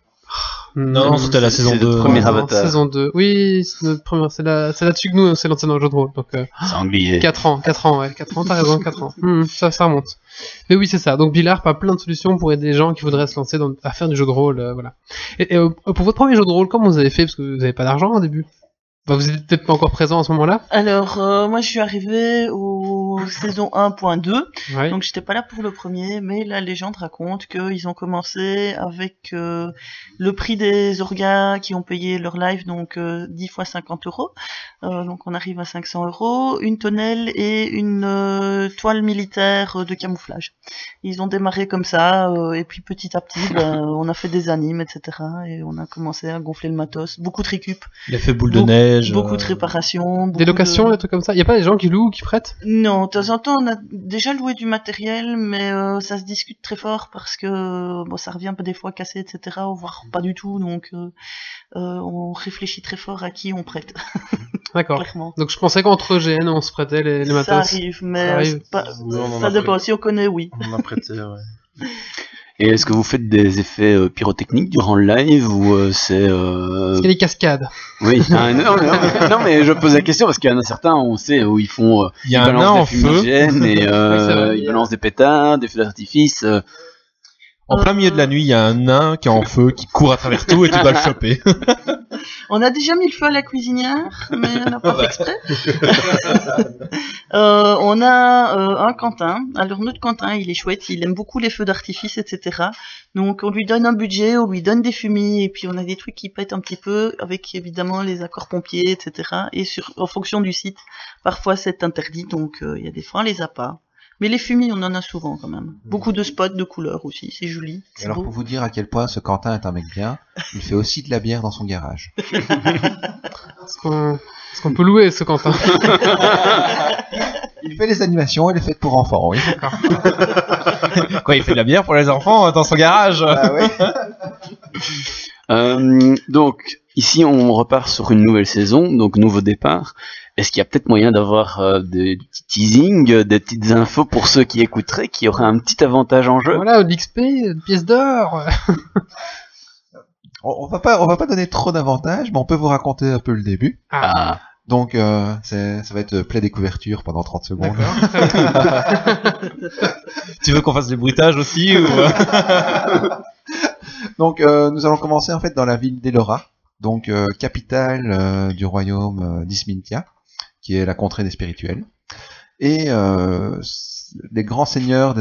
Non, c'était la C'est- saison c'est le 2. premier Non, Avatar. Saison 2. Oui, c'est notre première, c'est là, c'est là-dessus que nous, c'est lancé dans le jeu de rôle. Donc, euh, C'est anglais. 4 ans, 4 ans, ouais, 4 ans, t'as raison, 4 ans. Hmm, ça, ça remonte. Mais oui, c'est ça. Donc, Billard a plein de solutions pour aider des gens qui voudraient se lancer dans, à faire du jeu de rôle, euh, voilà. Et, et, euh, pour votre premier jeu de rôle, comment vous avez fait? Parce que vous n'avez pas d'argent au début. Bah, vous êtes peut-être pas encore présent à ce moment-là. Alors euh, moi je suis arrivée au saison 1.2 Ouais. Donc j'étais pas là pour le premier, mais la légende raconte qu'ils ont commencé avec euh, le prix des orgas qui ont payé leur live, donc euh, 10 fois 50 euros. Euh, donc on arrive à 500 euros, une tonnelle et une euh, toile militaire euh, de camouflage. Ils ont démarré comme ça, euh, et puis petit à petit, ben, [laughs] on a fait des animes, etc. Et on a commencé à gonfler le matos, beaucoup de récup. L'effet boule de neige. Sièges. Beaucoup euh, de réparations. Des beaucoup locations, de- des trucs comme ça. Il y a pas des gens qui louent, ou qui prêtent? Non, de temps en temps, on a déjà loué du matériel, mais euh, ça se discute très fort parce que bon, ça revient un peu des fois cassé, etc., voire pas du tout. Donc, euh, euh, on réfléchit très fort à qui on prête. [laughs] D'accord. Donc je pensais qu'entre GN, on se prêtait les, les matos. ça arrive, mais Ça arrive. c'est pas- Oui, on en ça a dépend. Si on connaît, oui. On a prêté, ouais. [laughs] Et est-ce que vous faites des effets euh, pyrotechniques durant le live ou euh, c'est euh... Est-ce qu'il y a des cascades Oui. Ah, non, [laughs] non, non, non, mais je pose la question parce qu'il y en a certains, on sait où ils font, euh, Il y a ils un nain balancent en des feu. fumigènes et [laughs] Oui, euh, ils balancent des pétards, des feux d'artifice. En plein milieu de la nuit, il y a un nain qui est en feu, qui court à travers tout et tu dois le choper. [laughs] On a déjà mis le feu à la cuisinière, mais on n'a pas fait exprès. [laughs] Euh, on a euh, un Quentin. Alors notre Quentin, il est chouette, il aime beaucoup les feux d'artifice, etc. Donc on lui donne un budget, on lui donne des fumis, et puis on a des trucs qui pètent un petit peu, avec évidemment les accords pompiers, etc. Et sur, en fonction du site, parfois c'est interdit, donc euh, il y a des fois on les a pas. Mais les fumis, on en a souvent quand même. Beaucoup de spots de couleurs aussi, c'est joli. Et alors beau. pour vous dire à quel point ce Quentin est un mec bien, il fait aussi de la bière dans son garage. [laughs] Est-ce qu'on peut louer ce Quentin Il fait les animations, il est fait pour enfants, oui. [laughs] Quoi, il fait de la bière pour les enfants euh, dans son garage Ah ouais. Euh, donc ici, on repart sur une nouvelle saison, donc nouveau départ. Est-ce qu'il y a peut-être moyen d'avoir euh, des petits teasings, euh, des petites infos pour ceux qui écouteraient, qui auraient un petit avantage en jeu? Voilà, de l'XP, une pièce d'or. [laughs] On, on va pas, on va pas donner trop d'avantages, mais on peut vous raconter un peu le début. Ah, Donc, euh, ça va être play découverture pendant 30 secondes. [laughs] Tu veux qu'on fasse des bruitages aussi ou... [laughs] Donc, euh, nous allons commencer en fait dans la ville d'Elora, donc euh, capitale euh, du royaume euh, d'Ismintia, qui est la contrée des spirituels. Et euh, les grands seigneurs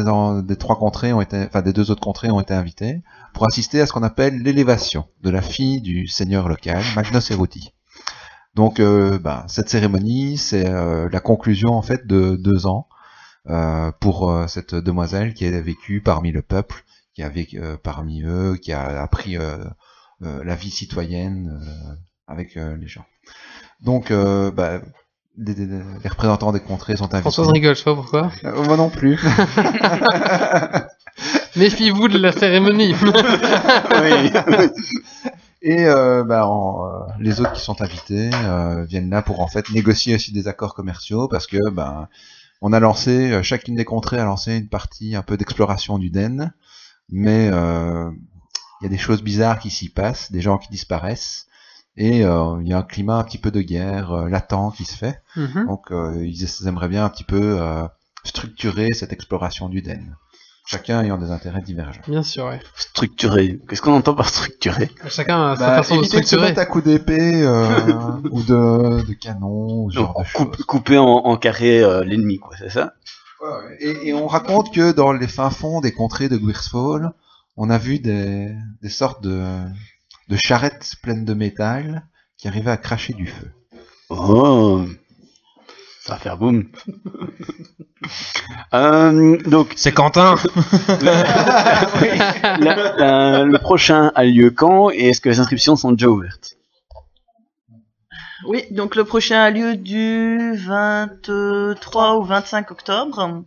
des, trois contrées ont été, enfin des deux autres contrées ont été invités pour assister à ce qu'on appelle l'élévation de la fille du seigneur local, Magnus Eruti. Donc, euh, ben, cette cérémonie, c'est euh, la conclusion en fait de deux ans euh, pour euh, cette demoiselle qui a vécu parmi le peuple, qui a vécu euh, parmi eux, qui a appris euh, euh, la vie citoyenne euh, avec euh, les gens. Donc, euh, bah, les, les- les représentants des contrées sont invités. Françoise rigole, je sais pas pourquoi. Euh, moi non plus. [laughs] Méfiez-vous de la cérémonie. [laughs] Et euh, bah, en, euh, les autres qui sont invités euh, viennent là pour en fait négocier aussi des accords commerciaux parce que ben on a lancé chacune des contrées a lancé une partie un peu d'exploration du Den, mais il y a des choses bizarres qui s'y passent, des gens qui disparaissent et euh, il y a un climat un petit peu de guerre euh, latent qui se fait. Mhm. Donc euh, ils aimeraient bien un petit peu euh, structurer cette exploration du Den. Chacun ayant des intérêts divergents. Bien sûr, ouais. structuré. Qu'est-ce qu'on entend par structuré Chacun a sa Bah, façon de éviter de se structurer. à coups d'épée euh, [laughs] ou de, de canon, ou ce genre Donc, de coupe- couper en, en carré euh, l'ennemi, quoi, c'est ça? Et, et on raconte que dans les fins fonds des contrées de Gwyrsfall, on a vu des, des sortes de, de charrettes pleines de métal qui arrivaient à cracher du feu. Oh, ça va faire boum. [laughs] Euh, donc, C'est Quentin [laughs] [laughs] la- la- le prochain a lieu quand et est-ce que les inscriptions sont déjà ouvertes? Oui, donc le prochain a lieu du 23 au 25 octobre.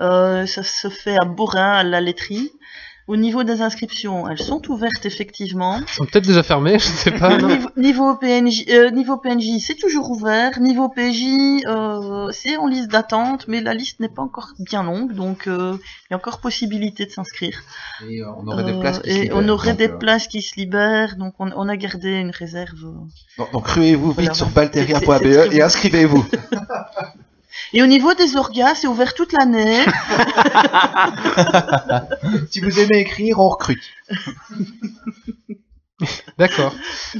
Euh, ça se fait à Borin, à la laiterie. Au niveau des inscriptions, elles sont ouvertes effectivement. Ils sont peut-être déjà fermés, je sais pas. non niveau, niveau PNJ, euh, niveau PNJ, c'est toujours ouvert. Niveau PJ, euh, c'est en liste d'attente, mais la liste n'est pas encore bien longue, donc euh, il y a encore possibilité de s'inscrire. Et on aurait des Euh, places qui se et libèrent, on aurait donc, des places qui se libèrent, donc on, on a gardé une réserve. Donc, donc ruez-vous vite Voilà. sur très et inscrivez-vous. [laughs] Et au niveau des orgas, c'est ouvert toute l'année. [laughs] si vous aimez écrire, on recrute. [laughs] D'accord.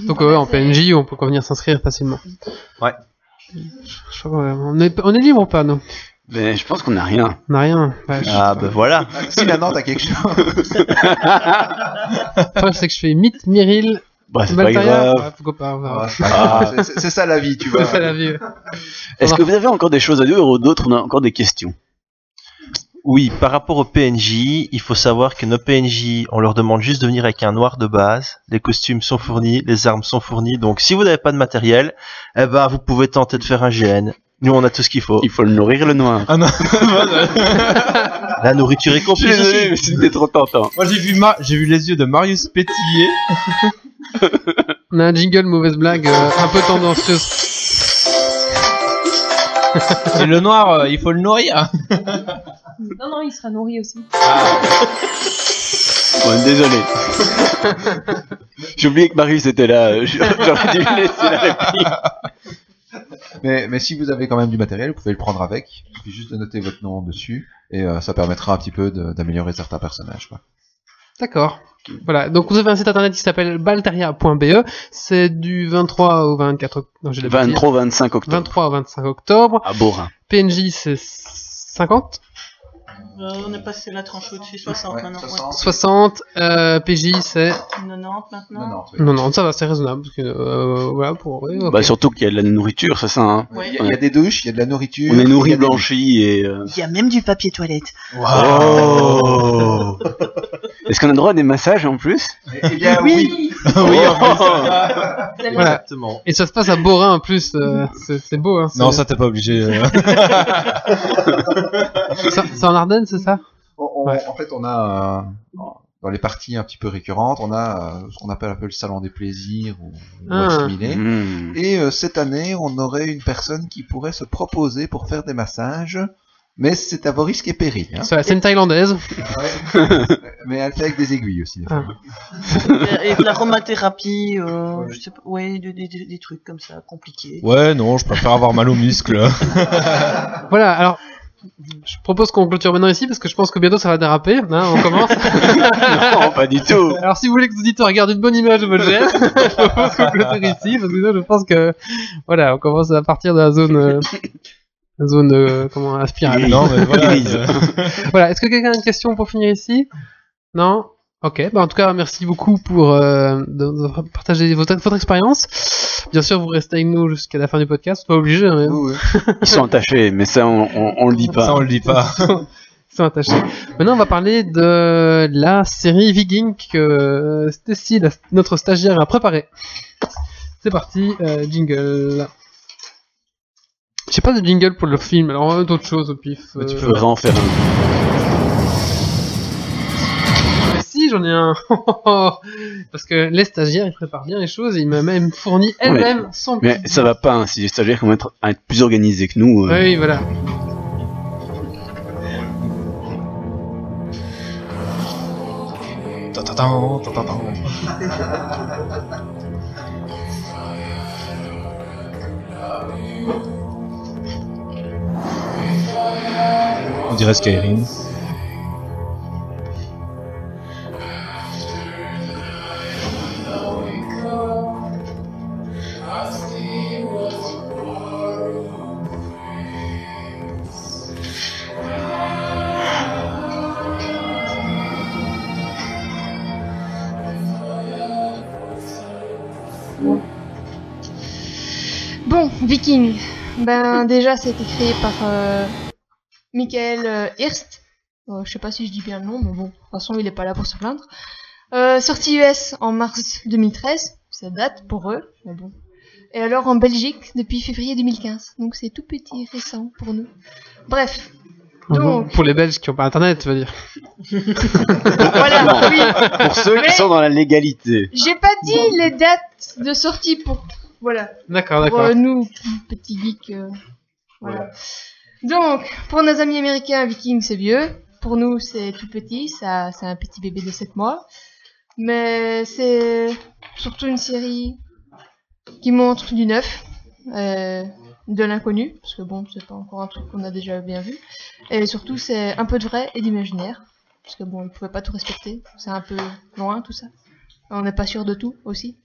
Donc ouais, en PNJ, on peut venir s'inscrire facilement. Ouais. Je crois qu'on est, on est libre ou pas, nous? Ben, je pense qu'on n'a rien. On n'a rien. Ouais, Ah, ben voilà. si maintenant t'as quelque chose. [laughs] Je sais que je fais mythe, Myril, Bah, c'est pas grave. Verra. Ah, [laughs] c'est- ça la vie, tu vois. C'est ça la vie. Est-ce que vous avez encore des choses à dire ou d'autres on a encore des questions? Oui, par rapport aux PNJ, il faut savoir que nos PNJ, on leur demande juste de venir avec un noir de base. Les costumes sont fournis, les armes sont fournies. Donc, si vous n'avez pas de matériel, eh ben, vous pouvez tenter de faire un GN. Nous, on a tout ce qu'il faut. Il faut le nourrir, le noir. Ah non. [laughs] La nourriture est Je suis comprise désolé, aussi. mais c'était trop tentant. Moi j'ai vu Ma- j'ai vu les yeux de Marius pétiller. [laughs] On a un jingle mauvaise blague euh, un peu tendancieuse. Et le noir, euh, il faut le nourrir. Non, non, il sera nourri aussi. Bon, désolé. J'ai oublié que Marius était là. euh, J'aurais dû lui laisser la réplique. Mais, mais si vous avez quand même du matériel, vous pouvez le prendre avec. Il suffit juste de noter votre nom dessus et euh, ça permettra un petit peu de- d'améliorer certains personnages. Quoi. D'accord. Voilà, donc vous avez un site internet qui s'appelle balteria.be. C'est du 23 au 24 octobre. Non, j'ai la bêtise. 23 25 octobre. 23 au 25 octobre. À Borin. PNJ c'est 50. Euh, on est passé la tranche au-dessus, 60 Ouais, maintenant. 60. 60. Euh, PJ c'est Ouais. 90 maintenant. Non, non, oui. 90. Ça va, c'est raisonnable. Parce que, euh, voilà, pour. ouais, ok. Bah, surtout qu'il y a de la nourriture, c'est ça, hein. Ouais. Il y, a- il y a des douches, il y a de la nourriture. On est il y nourri, blanchi et, euh, Il y a même du papier toilette. Oh [laughs] Est-ce qu'on a droit à des massages en plus? Eh bien, oui. oui, [laughs] en Voilà. Exactement. Et ça se passe à Borin en plus. euh, c'est c'est beau. Hein, Non, c'est- ça t'es pas obligé. euh. [laughs] c'est c'est en Ardennes, c'est ça? On- on- Ouais. En fait, on a euh, dans les parties un petit peu récurrentes, on a euh, ce qu'on appelle un peu le salon des plaisirs ou, ou Ah. assimilé. Mmh. Et euh, cette année, on aurait une personne qui pourrait se proposer pour faire des massages, mais c'est à vos risques et périls. Hein. C'est une thaïlandaise. mais elle fait avec des aiguilles aussi. Ah. Et de l'aromathérapie, euh, je sais pas, ouais, des, des, des- des trucs comme ça, compliqués. Ouais, non, je préfère avoir mal aux muscles. [laughs] Voilà, alors. Je propose qu'on clôture maintenant ici parce que je pense que bientôt ça va déraper. Hein, on commence. [laughs] non, pas du tout. Alors si vous voulez que les auditeurs regardent une bonne image de votre GN, [laughs] je propose qu'on clôture ici parce que sinon je pense que voilà, on commence à partir de la zone euh, zone euh, comment non, mais voilà. Grise. [laughs] Voilà, est-ce que quelqu'un a une question pour finir ici? Non? Ok, bah en tout cas merci beaucoup pour euh, de, de partager votre, votre expérience. Bien sûr, vous restez avec nous jusqu'à la fin du podcast, pas obligé. Hein, Oui, oui. Ils sont attachés, mais ça, on, on, on le dit pas. Ça, on le dit pas. [laughs] Ils sont attachés. Maintenant, on va parler de la série Viking que euh, Stacy, la- notre stagiaire, a préparée. C'est parti, euh, jingle. J'ai pas de jingle pour le film, alors on va d'autres choses au pif. Mais tu euh, peux vraiment faire un. Mais si, j'en ai un. [laughs] Parce que les stagiaires, ils préparent bien les choses et ils m'ont même fourni elle-même son Mais petit- ça va pas, hein, si les stagiaires à être- à être plus organisés que nous. euh, Oui, voilà. [laughs] On dirait Skyrim. Bon, Viking. Ben déjà, c'était créé par euh, Michael euh, Hirst. Euh, je sais pas si je dis bien le nom, mais bon, de toute façon, il est pas là pour se plaindre. Euh, sorti US en mars 2013, ça date pour eux, mais bon. Et alors en Belgique depuis février 2015, donc c'est tout petit, récent pour nous. Bref, donc Pour les Belges qui ont pas internet, tu veux dire. [laughs] voilà, oui. Pour ceux qui sont dans la légalité. J'ai pas dit les dates de sortie pour voilà. D'accord, Pour d'accord. euh, nous, petits geeks. euh, voilà. Donc, pour nos amis américains, Viking, c'est vieux. Pour nous, c'est tout petit. C'est un petit bébé de 7 mois. Mais c'est surtout une série qui montre du neuf, euh, de l'inconnu, parce que bon, c'est pas encore un truc qu'on a déjà bien vu. Et surtout, c'est un peu de vrai et d'imaginaire, parce que bon, ils pouvaient pas tout respecter. C'est un peu loin tout ça. On n'est pas sûr de tout aussi.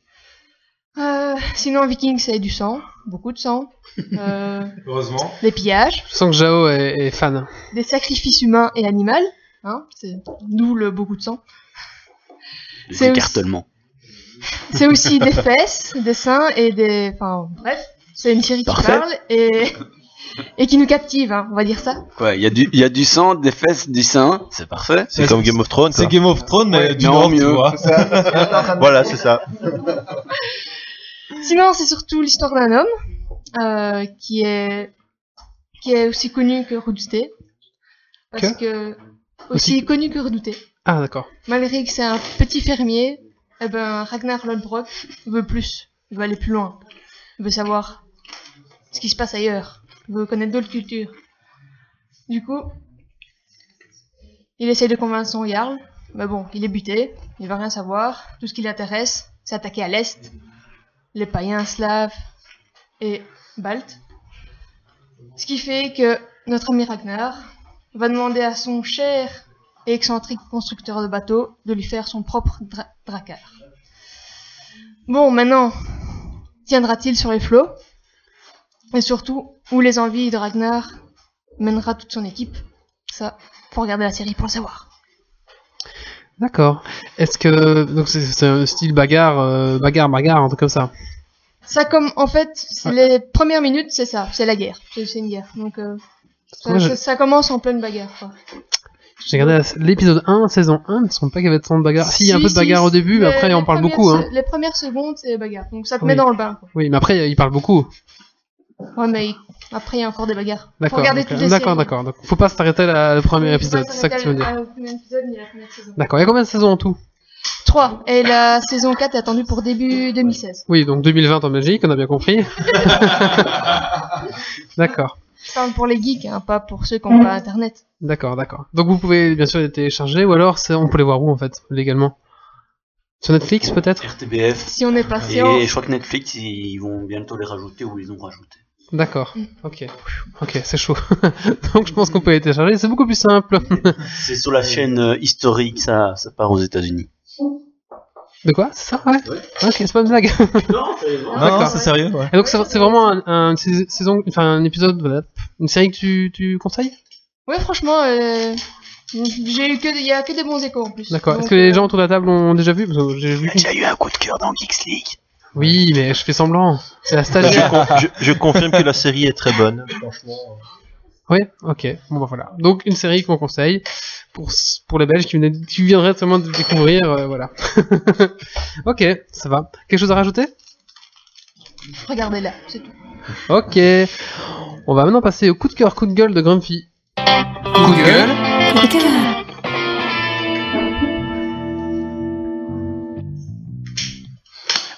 Euh, sinon, Viking, c'est du sang, beaucoup de sang, [laughs] euh, Heureusement. des pillages, Je sens que Jao est, est fan. des sacrifices humains et animaux, hein, c'est d'où le beaucoup de sang. Les C'est aussi-. C'est aussi des [laughs] fesses, des seins et des, enfin bref, c'est une série qui parle et [laughs] et qui nous captive, hein, on va dire ça. Quoi, il y, a du- il y a du sang, des fesses, du sein, c'est parfait. C'est comme Game of Thrones, quoi. C'est Game of Thrones, mais Ouais, du tu mieux. Voilà, c'est ça. Sinon, c'est surtout l'histoire d'un homme euh, qui est qui est aussi connu que redouté, parce que, aussi, Aussi- connu que redouté. Ah, d'accord. Malgré que c'est un petit fermier, eh ben Ragnar Lodbrok veut plus, il veut aller plus loin, il veut savoir ce qui se passe ailleurs, il veut connaître d'autres cultures. Du coup, il essaie de convaincre son jarl, mais bon, il est buté, il va rien savoir, tout ce qui l'intéresse, c'est attaquer à l'est, les païens slaves et baltes. Ce qui fait que notre ami Ragnar va demander à son cher et excentrique constructeur de bateaux de lui faire son propre dra- drakkar. Bon, maintenant, tiendra-t-il sur les flots? Et surtout, où les envies de Ragnar mènera toute son équipe? Ça, faut regarder la série pour le savoir. D'accord. Est-ce que donc c'est un style bagarre, euh, bagarre, bagarre, un truc comme ça. Ça, comme en fait, les premières minutes, c'est ça, c'est la guerre, c'est une guerre. Donc, euh, ça, je- commence en pleine bagarre. J'ai regardé l'épisode 1, saison 1, il me semble pas qu'il y avait tant de bagarre. Si, il y a un Si, peu de si, bagarre au début, mais après on parle beaucoup. Hein. Les premières secondes, c'est bagarre. Donc ça te Oui. met dans le bain. Quoi. Oui, mais après il parle beaucoup. Ouais, mais il- après, il y a encore des bagarres. D'accord. D'accord, d'accord. Donc faut pas s'arrêter à le premier épisode, c'est ça que tu veux dire. Au. D'accord. Il y a combien de saisons en tout? 3. Et la saison 4 est attendue pour début 2016. Oui, donc 2020 en Belgique, on a bien compris. [laughs] d'accord. Je parle pour les geeks, hein, pas pour ceux qui n'ont pas internet. D'accord, d'accord. Donc vous pouvez bien sûr les télécharger ou alors on peut les voir où en fait, légalement? Sur Netflix peut-être? RTBF. Si on est patient. Et je crois que Netflix, ils vont bientôt les rajouter ou ils ont rajouté. D'accord. Ok. Ok, c'est chaud. [laughs] Donc je pense qu'on peut les télécharger, c'est beaucoup plus simple. C'est sur la [laughs] chaîne euh, historique, ça, ça part aux États-Unis. De quoi? C'est ça? Ouais. Ok, c'est pas une blague. [laughs] Non, c'est vrai. D'accord. c'est sérieux, ouais. Et donc c'est vraiment un, saison, enfin un épisode, voilà, une série que tu, tu conseilles? Ouais, franchement, euh, j'ai eu que, il y a que des bons échos en plus. D'accord. Est-ce que les euh, gens autour de la table ont déjà vu? J'ai vu. J'ai eu un coup de cœur dans Geeks League. Oui, mais je fais semblant. C'est la Je, stagiaire. con- je- je confirme que la série est très bonne. Franchement. Oui, ok. Bon bah voilà. Donc une série qu'on conseille pour pour les Belges qui, qui viendraient seulement de découvrir, euh, voilà. [laughs] ok, ça va. Quelque chose à rajouter? Regardez-la, c'est tout. Ok. On va maintenant passer au coup de cœur, coup de gueule de Grumpy. Coup de gueule?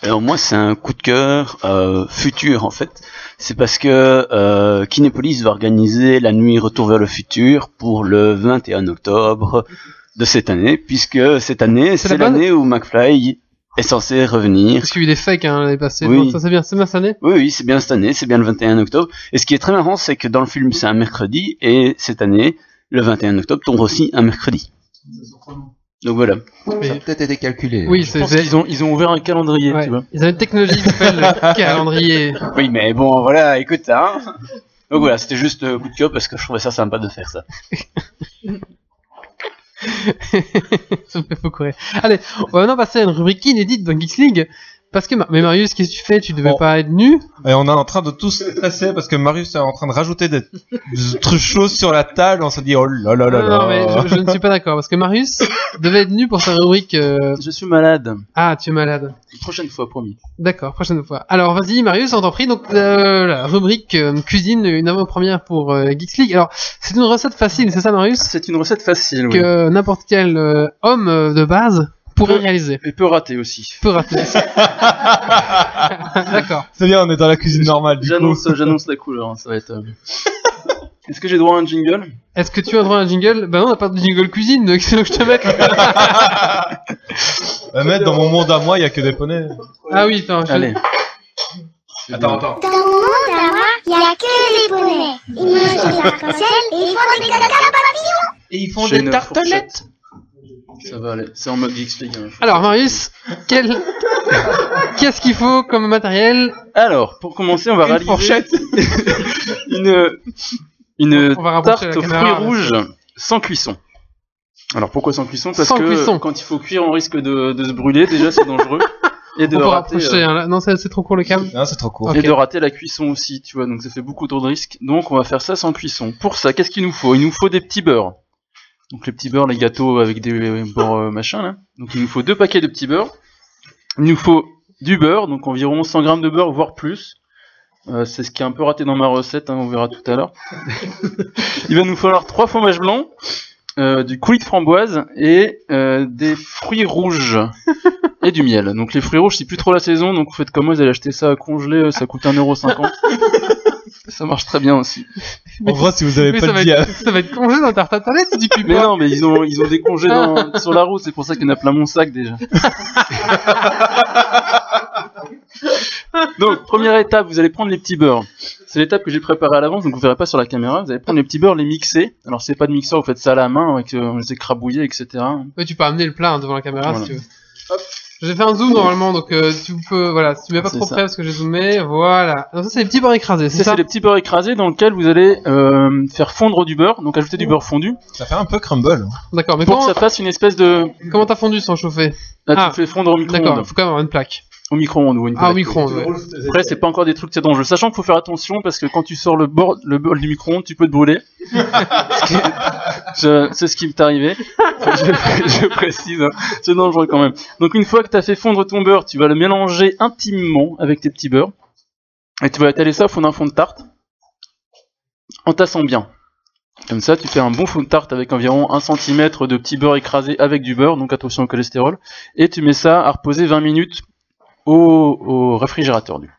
Alors moi c'est un coup de cœur euh, futur en fait. C'est parce que euh, Kinépolis va organiser la nuit Retour vers le futur pour le 21 octobre de cette année, puisque cette année C'est c'est la bonne l'année où McFly est censé revenir. Parce qu'il y a eu des fakes hein, l'année passée. Oui. Donc ça c'est bien, c'est bien cette année? Oui, oui, c'est bien cette année, c'est bien le 21 octobre. Et ce qui est très marrant, c'est que dans le film, c'est un mercredi, et cette année, le 21 octobre tombe aussi un mercredi. Donc voilà. Ça a peut-être été calculé. Oui, Je c'est qu'ils ont, ils ont ouvert un calendrier, ouais. tu vois. Ils avaient une technologie qui s'appelle le [laughs] calendrier. Oui, mais bon, voilà, écoute, hein. Donc voilà, c'était juste euh, coup de cœur parce que je trouvais ça sympa de faire ça. [laughs] ça me fait beaucoup rire. Allez, on va maintenant passer à une rubrique inédite dans Geeks League. Parce que, Ma- mais Marius, qu'est-ce que tu fais? Tu devais Bon. pas être nu? Et on est en train de tous stresser parce que Marius est en train de rajouter des trucs choses sur la table. On se dit oh là là là Non, là. non, mais je, je ne suis pas d'accord. Parce que Marius devait être nu pour sa rubrique. euh, Je suis malade. Ah, tu es malade. Prochaine fois, promis. D'accord, prochaine fois. Alors, vas-y, Marius, on t'en prie. Donc, euh, la rubrique euh, cuisine, une avant-première pour euh, Geeks League. Alors, c'est une recette facile, c'est ça, Marius? C'est une recette facile, oui. Que n'importe quel euh, homme euh, de base pourrait Peut- réaliser. Et peut rater aussi. Peut rater. [laughs] D'accord. C'est bien, on est dans la cuisine normale. J'annonce, j'annonce la couleur, hein, ça va être. euh, [laughs] Est-ce que j'ai droit à un jingle? Est-ce que tu as droit à un jingle? Ben non, on n'a pas de jingle cuisine, donc c'est que je te mette. Euh, mais dans mon monde à moi, il y a que des poneys. ah oui, attends, je- Allez. Attends, attends. Dans mon monde à moi, il n'y a que des poneys. Ils mangent des [laughs] et ils font des caca papillons. Et ils font des une Ça va aller. C'est en mode hein. Alors, Marius, quel... [laughs] qu'est-ce qu'il faut comme matériel Alors, pour commencer, on va Une réaliser fourchette. [laughs] une, une On va tarte aux caméra, fruits rouges sans cuisson. Alors pourquoi sans cuisson? Parce Sans que cuisson. quand il faut cuire, on risque de, de se brûler. Déjà, c'est dangereux. [laughs] Et de On peut rater, rapprocher, euh, hein. Non, c'est c'est trop court le câble. Non, c'est trop court. Et de rater la cuisson aussi, tu vois, donc ça fait beaucoup trop de risques. Donc on va faire ça sans cuisson. Pour ça, qu'est-ce qu'il nous faut? Il nous faut des petits beurres. Donc les petits beurres, les gâteaux avec des beurres machin là. Donc il nous faut deux paquets de petits beurres. Il nous faut du beurre, donc environ 100 grammes de beurre, voire plus. Euh, c'est ce qui est un peu raté dans ma recette, hein, on verra tout à l'heure. [laughs] Il va nous falloir trois fromages blancs, euh, du coulis de framboise et euh, des fruits rouges [laughs] et du miel. Donc les fruits rouges, c'est plus trop la saison, donc vous faites comme moi, vous allez acheter ça à congeler, ça coûte 1,50€. [laughs] ça marche très bien aussi. [laughs] En gros, si vous avez Mais pas ça, de va vie à- être, ça va être congé dans ta tarte à tartelette si tu Mais non, mais ils ont, ils ont des congés dans- [laughs] sur la route, c'est pour ça qu'il y en a plein mon sac déjà. [laughs] donc, première étape, vous allez prendre les petits beurres. C'est l'étape que j'ai préparée à l'avance, donc vous verrez pas sur la caméra. Vous allez prendre les petits beurres, les mixer. Alors, c'est pas de mixeur, vous faites ça à la main, avec, euh, on les écrabouiller, etc. Ouais, tu peux amener le plat hein, devant la caméra Voilà. si tu veux. J'ai fait un zoom normalement, donc euh, tu peux, voilà, si tu mets pas trop ça. près parce que j'ai zoomé, voilà. Donc ça c'est les petits beurres écrasés, c'est Ça, ça c'est les petits beurres écrasés dans lesquels vous allez euh, faire fondre du beurre, donc ajouter du beurre fondu, Ça fait un peu crumble. D'accord, mais pour comment que ça fasse une espèce de... comment t'as fondu sans chauffer Là, tu Ah, le fais fondre au D'accord, micro-ondes. faut quand même avoir une plaque. Au micro-ondes ou une Ah, au micro-ondes, ouais. Après, c'est pas encore des trucs c'est dangereux. Sachant qu'il faut faire attention parce que quand tu sors le bord, le bol du micro-ondes, tu peux te brûler. Je- c'est ce qui m'est arrivé. je, je précise, hein. c'est dangereux quand même. Donc une fois que tu as fait fondre ton beurre, tu vas le mélanger intimement avec tes petits beurres. Et tu vas étaler ça au fond d'un fond de tarte. En tassant bien. Comme ça, tu fais un bon fond de tarte avec environ 1 cm de petit beurre écrasé avec du beurre, donc attention au cholestérol. Et tu mets ça à reposer 20 minutes au, au réfrigérateur. Du.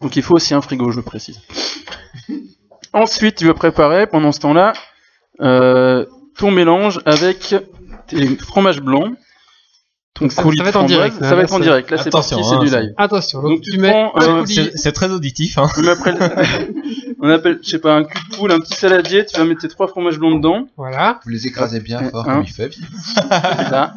Donc il faut aussi un frigo, je précise. [laughs] Ensuite, tu vas préparer pendant ce temps-là euh, ton mélange avec tes fromages blancs. Ton Donc ça- coulis ça de va être en direct, là, Ça va être en c'est- direct. Là, c'est Attention, parti, c'est hein, du c'est- live. Attention, donc, Donc tu tu mets euh, C'est très auditif, hein. on appelle, [laughs] on appelle, je sais pas, un cul de poule, un petit saladier, tu vas mettre tes trois fromages blancs dedans. Voilà. Vous les écrasez bien fort Hein comme il fait. C'est ça.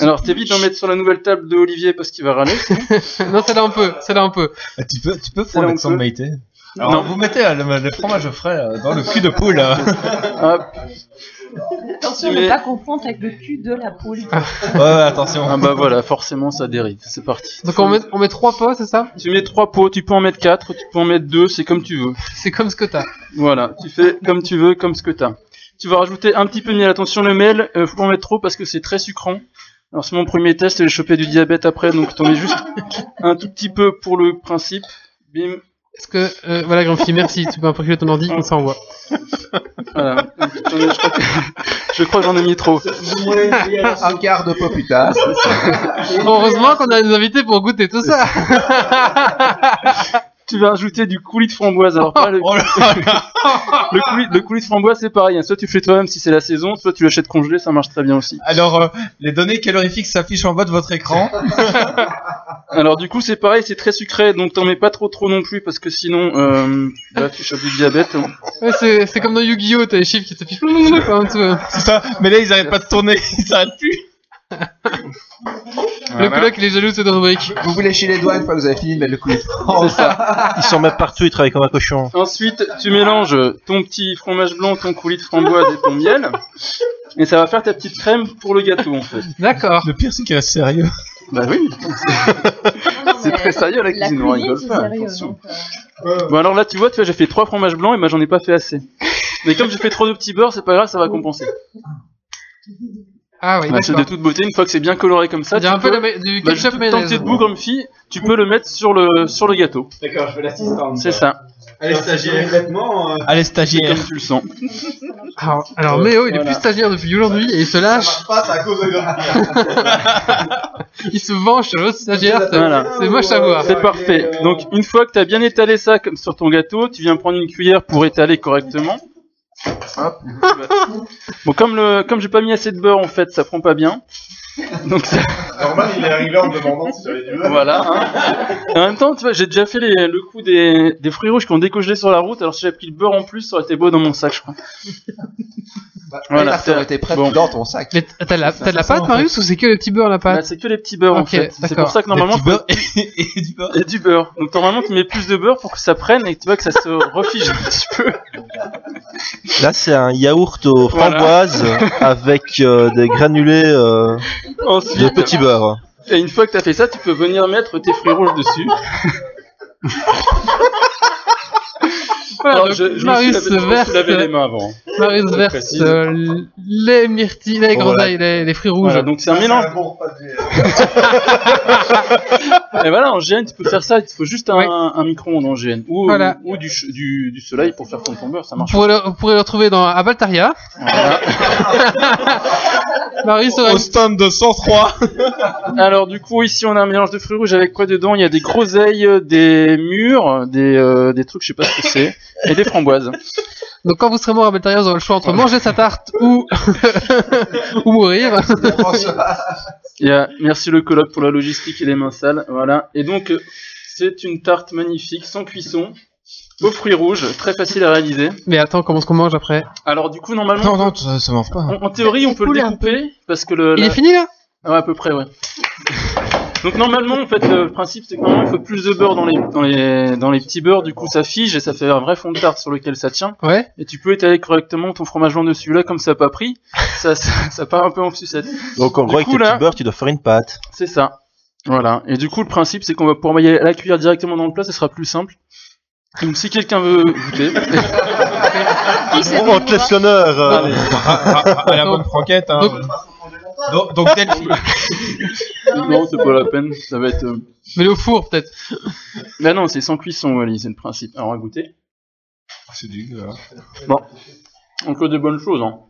Alors t'évites d'en mettre sur la nouvelle table de Olivier parce qu'il va râler. [laughs] non, c'est là un peu, c'est là un peu. Ah, Tu peux, tu peux on l'accent Maïté. Alors, Non. vous mettez euh, le, le fromage frais euh, dans le cul de poule. Hop. Attention ne pas confondre avec le cul de la poule. Ouais, ouais, attention. Ah bah voilà, forcément ça dérive. C'est parti. Donc on met, on met trois pots, c'est ça? Tu mets trois pots, tu peux en mettre quatre, tu peux en mettre deux, c'est comme tu veux. C'est comme ce que t'as. Voilà, tu fais comme tu veux, comme ce que t'as. Tu vas rajouter un petit peu de miel. Attention, le miel, euh, faut pas en mettre trop parce que c'est très sucrant. Alors c'est mon premier test, j'ai chopé du diabète après, donc t'en mets juste [laughs] un tout petit peu pour le principe. Bim, Est-ce que, euh, voilà, Grumpy, merci, tu peux imprimer ton ordi, on voit. voilà. Je, crois que, [laughs] je crois que j'en ai mis trop. Un quart de tard. Heureusement qu'on a des invités pour goûter tout ça. [laughs] Tu vas ajouter du coulis de framboise. Alors pas le, [laughs] Oh [laughs] le, coulis, le coulis de framboise, c'est pareil. hein. Soit tu le fais toi-même si c'est la saison, soit tu l'achètes congelé, ça marche très bien aussi. Alors, euh, les données calorifiques s'affichent en bas de votre écran. [laughs] Alors du coup c'est pareil, c'est très sucré, donc t'en mets pas trop trop non plus parce que sinon euh, bah, tu chopes du diabète. Ouais, c'est, c'est comme dans Yu-Gi-Oh! T'as les chiffres qui s'affichent. hein. C'est ça. Mais là, ils arrêtent pas de tourner. Ils s'arrêtent plus. Le coloc, il est jaloux de cette rubrique. Vous vous léchez les doigts une fois que vous avez fini de mettre le coulis. [laughs] C'est ça. Ils s'en mettent partout, ils travaillent comme un cochon. Ensuite tu mélanges ton petit fromage blanc, ton coulis de framboise et ton miel, et ça va faire ta petite crème pour le gâteau en fait. D'accord. Le pire, c'est qu'il reste sérieux. Bah oui. C'est très sérieux la cuisine, on rigole c'est pas. sérieux. attention. euh, Bon alors là tu vois, tu vois j'ai fait trois fromages blancs et bah j'en ai pas fait assez. Mais comme j'ai fait trop de petits beurres, c'est pas grave, ça va compenser. Ah oui, Bah, c'est de toute beauté, une fois que c'est bien coloré comme ça, tu un peu peux- la ma- du Bah, ketchup tant mayonnaise. que t'es debout comme fille, tu peux le mettre sur le sur le gâteau. D'accord, je fais l'assistante. C'est ça. Allez, stagiaire. Vêtements, euh, Allez, stagiaire. comme tu le sens. [laughs] Alors, alors Méo, il est Voilà. plus stagiaire depuis aujourd'hui et il se ça lâche. marche pas, c'est à cause de Grumpy. [laughs] Il se venge sur l'autre stagiaire. C'est, Voilà. moche à voir. C'est parfait. Donc une fois que tu as bien étalé ça comme sur ton gâteau, tu viens prendre une cuillère pour étaler correctement. Hop. Bon comme le comme j'ai pas mis assez de beurre en fait, ça prend pas bien. [laughs] Donc ça- Normal, il est arrivé en me demandant si j'avais du beurre. voilà. hein. En même temps, tu vois, j'ai déjà fait les- le coup des, des fruits rouges qui ont décongelé sur la route. Alors si j'avais pris le beurre en plus, ça aurait été beau dans mon sac, je crois. Bah, Voilà, là, ça aurait été prêt bon. dans ton sac. Mais t'as de la, t'as de la pâte, en Marius, ou c'est que les petits beurres, la Bah, pâte c'est que les petits beurres en fait. C'est d'accord. pour ça que normalement petits beurres [laughs] et, et du beurre. Et du beurre. Donc normalement tu mets plus de beurre pour que ça prenne et que tu vois que ça se refige un petit peu. Là, c'est un yaourt aux Voilà. framboises [laughs] avec euh, des granulés euh, de Ensuite, petits beurres. Et une fois que t'as fait ça, tu peux venir mettre tes fruits rouges dessus. [laughs] Voilà, Alors, donc, je, je me suis lavé- je me suis verse, lavé les mains avant. Marius Je verse précise. euh, les myrtilles, les groseilles, les, les fruits rouges. Voilà, donc c'est un mélange. [laughs] Et voilà, en GN, tu peux faire ça. Il te faut juste un, un micro-ondes en GN. Ou, Voilà. ou du, ch- du, du soleil pour faire fondre ton beurre, ça Vous marche. pourrez, le, vous pourrez le retrouver dans, à Baltaria. [laughs] Marius Au stand de 103. [laughs] Alors du coup ici on a un mélange de fruits rouges avec quoi dedans? Il y a des groseilles, euh, des mûres, des, euh, des trucs je sais pas c'est, et des framboises. Donc quand vous serez mort à Baltaria, vous aurez le choix entre manger sa tarte ou, [laughs] ou mourir. [laughs] Merci le colloque pour la logistique et les mains sales, voilà. Et donc c'est une tarte magnifique, sans cuisson, aux fruits rouges, très facile à réaliser. Mais attends, comment est-ce qu'on mange après? Alors du coup normalement, Non, non, ça, ça mange pas. en, en théorie on peut le découper parce que le. Il la- est fini là? Ouais, à peu près, ouais. [laughs] Donc normalement, en fait, le principe c'est que normalement il faut plus de beurre dans les dans les dans les petits beurres, du coup ça fige et ça fait un vrai fond de tarte sur lequel ça tient. Ouais. Et tu peux étaler correctement ton fromage blanc dessus. Là, comme ça n'a pas pris, [laughs] ça, ça, ça part un peu en sucette. Donc en gros, avec tes petits beurres, tu dois faire une pâte. C'est ça. Voilà. Et du coup, le principe c'est qu'on va pouvoir à la cuillère directement dans le plat, ce sera plus simple. Donc si quelqu'un veut goûter, On, on te laisse l'honneur. Allez. À, la bonne franquette. Hein. Donc, donc Delphi. non, c'est pas la peine. Ça va être. euh, Mais le four peut-être. Mais non, c'est sans cuisson, Wally, c'est le principe. Alors, on va goûter. C'est du, euh, Bon. Encore des bonnes choses, hein.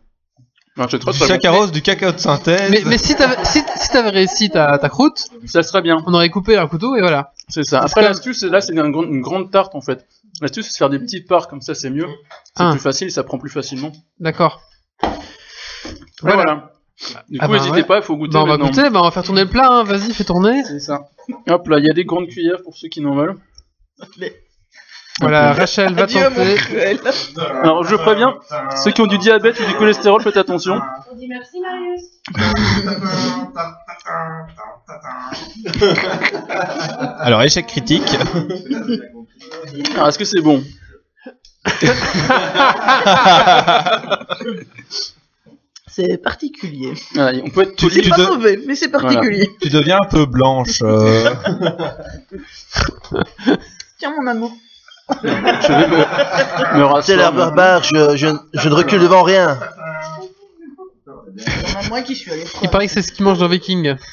Non, c'est du saccharose, du cacao de synthèse. Mais, mais si t'avais si, réussi ta, ta croûte, Ça serait bien. on aurait coupé un couteau et voilà. C'est ça. Après, l'astuce, là, c'est une, grande- une grande tarte, en fait. L'astuce, c'est de faire des petites parts, comme ça, c'est mieux. C'est Ah. plus facile, ça prend plus facilement. D'accord. Voilà. Voilà. Du Ah coup, bah n'hésitez ouais. pas, il faut goûter Bah, on va maintenant. goûter, bah, on va faire tourner le plat, hein. vas-y, fais tourner. C'est ça. Hop là, il y a des grandes cuillères pour ceux qui n'en veulent. Voilà, Rachel va Adieu, tenter. Alors, je préviens, ceux qui ont du diabète ou du cholestérol, faites attention. On dit merci Marius. Alors, échec critique. Alors, est-ce que c'est bon? [laughs] C'est particulier. On peut être Tu- poli. C'est tu pas de- mauvais, mais c'est particulier. tu deviens un peu blanche. euh. [laughs] Tiens, mon amour. Je vais me, me rasseoir. C'est l'air barbare, je, je, je ne recule devant rien. Moi qui suis allé Il paraît que c'est ce qu'ils mangent dans Viking. [laughs]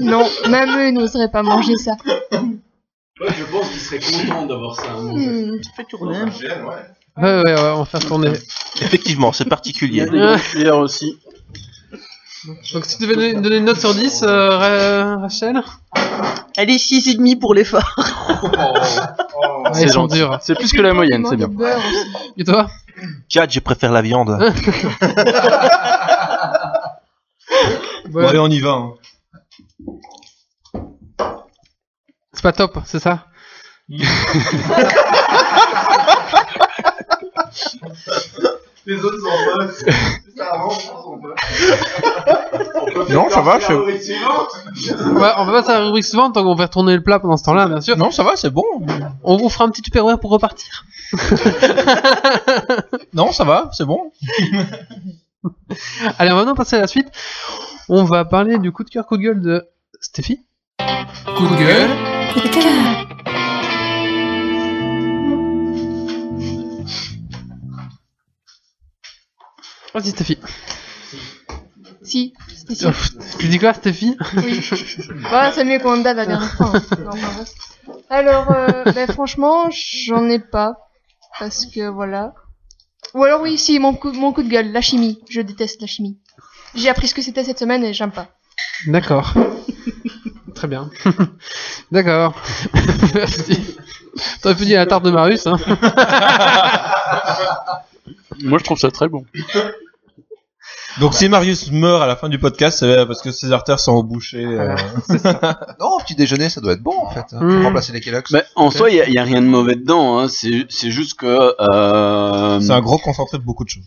Non, même eux n'oseraient pas manger ça. Je pense qu'il serait content d'avoir ça. hein. Hmm, ça fait tourner. Ouais, ouais, ouais, on va faire tourner. Effectivement, c'est Il y particulier. a des cuillères aussi. Donc si tu devais donner- donner une note sur 10, euh, Ra- Rachel Allez, 6,5 pour les [laughs] phares. Ouais, C'est ils sont gentil. durs. C'est plus que la moyenne, c'est bien. Et toi? 4, je préfère la viande. [laughs] Bon, allez, on y va. hein. C'est pas top, c'est ça? [laughs] [laughs] Les autres sont pas. Ça avance, ils sont pas. Non, ça va, je- Ouais, on va passer à la rubrique suivante, donc on va retourner le plat pendant ce temps-là, bien sûr. Non, ça va, c'est bon. On vous fera un petit tupperware pour repartir. [laughs] Non, ça va, c'est bon. [laughs] Allez, on va maintenant passer à la suite. On va parler du coup de cœur, coup de gueule de Stéphie. Coup de gueule. Vas-y, Stéphie. Si. Ouf, Tu dis quoi, Stéphie Oui. Voilà, c'est mieux qu'on date la dernière fois. hein. Non. Alors, euh, ben, franchement, j'en ai pas. Parce que voilà. Ou alors, oui, si, mon coup, mon coup de gueule, la chimie. Je déteste la chimie. J'ai appris ce que c'était cette semaine et j'aime pas. D'accord. Très bien. [laughs] D'accord. [laughs] Merci. T'aurais pu dire la tarte de Marius, hein. Moi, je trouve ça très bon. [laughs] Donc, si Marius meurt à la fin du podcast, c'est parce que ses artères sont embouchées. euh. [laughs] Non, petit déjeuner, ça doit être bon en fait. hein, Mm. pour remplacer les Kellogg's. Mais en soi, il n'y a, rien de mauvais dedans. Hein. C'est juste que. euh, C'est un gros concentré de beaucoup de choses.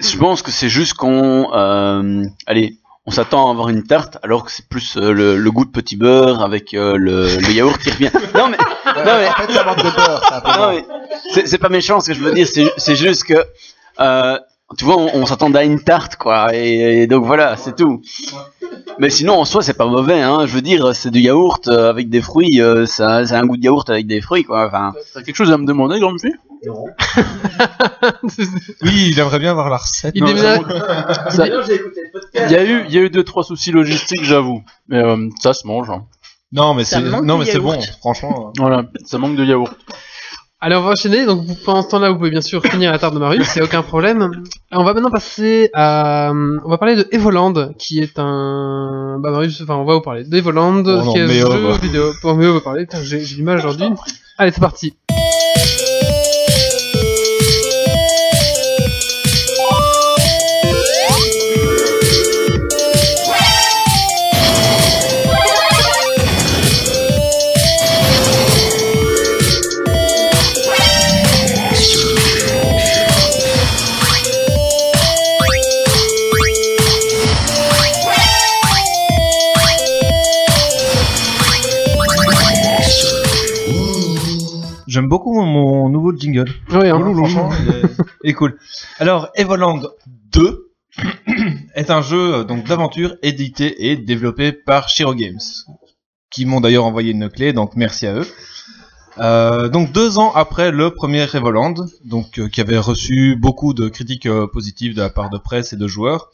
je pense que c'est juste qu'on. euh, allez, on s'attend à avoir une tarte, alors que c'est plus euh, le, le goût de petit beurre avec euh, le, le yaourt qui revient. [laughs] Non mais. non, mais En fait, ça manque de beurre. [laughs] c'est pas méchant ce que je veux dire, c'est c'est juste que. euh, tu vois, on, on s'attendait à une tarte, quoi. Et, et donc voilà, c'est tout. Mais sinon, en soi, c'est pas mauvais, hein. Je veux dire, c'est du yaourt euh, avec des fruits. euh, ça, c'est un goût de yaourt avec des fruits, quoi. Enfin. T'as quelque chose à me demander, grand monsieur Non. [laughs] oui, il aimerait bien voir la recette. Il Non, j'avoue. Ça- [laughs] Il y a eu, il y a eu deux trois soucis logistiques, j'avoue. Mais euh, ça se mange. hein. Non, mais Ça c'est non, mais c'est bon, franchement. Voilà, ça manque de yaourt. Allez, on va enchaîner. Donc, vous- pendant ce temps-là, vous pouvez bien sûr finir la tarte de Marius, c'est aucun problème. Alors, on va maintenant passer à, on va parler de Evoland, qui est un, bah, Marius, enfin, on va vous parler d'Evoland, Oh qui est un jeu vidéo. Pour mieux vous parler, j'ai du mal aujourd'hui. Allez, c'est parti. Beaucoup mon, nouveau jingle. Oui, hein. franchement, il est, [laughs] il est cool. Alors, Evoland 2 [clears throat] est un jeu euh, donc d'aventure édité et développé par Shiro Games, qui m'ont d'ailleurs envoyé une clé, donc merci à eux. Euh, donc deux ans après le premier Evoland, donc euh, qui avait reçu beaucoup de critiques euh, positives de la part de presse et de joueurs,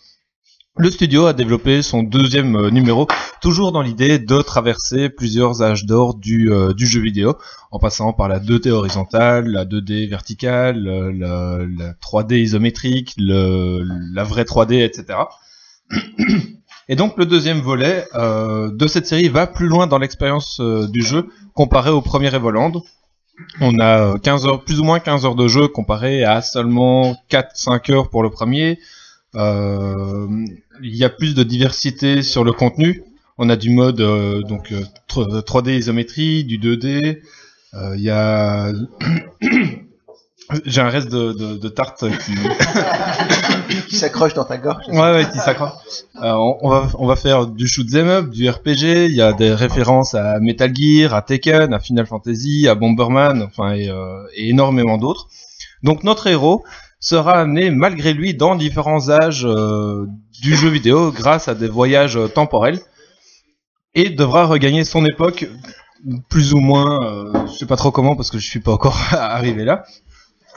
le studio a développé son deuxième euh, numéro, toujours dans l'idée de traverser plusieurs âges d'or du, euh, du jeu vidéo, en passant par la 2D horizontale, la 2D verticale, euh, la, la 3D isométrique, le, la vraie 3D, etc. Et donc le deuxième volet euh, de cette série va plus loin dans l'expérience euh, du jeu comparé au premier Evoland. On a euh, 15 heures, plus ou moins 15 heures de jeu comparé à seulement 4-5 heures pour le premier. Euh, il y a plus de diversité sur le contenu. On a du mode euh, donc euh, 3D isométrie, du 2D. Euh, Il y a [coughs] j'ai un reste de, de, de tarte qui qui s'accroche dans ta gorge. Ouais, ouais, qui s'accroche. Euh, on, on va, on va faire du shoot 'em up, du RPG. Il y a des références à Metal Gear, à Tekken, à Final Fantasy, à Bomberman, enfin et, euh, et énormément d'autres. Donc notre héros sera amené malgré lui dans différents âges euh, du jeu vidéo grâce à des voyages euh, temporels et devra regagner son époque plus ou moins. Euh, je sais pas trop comment parce que je suis pas encore [laughs] arrivé là.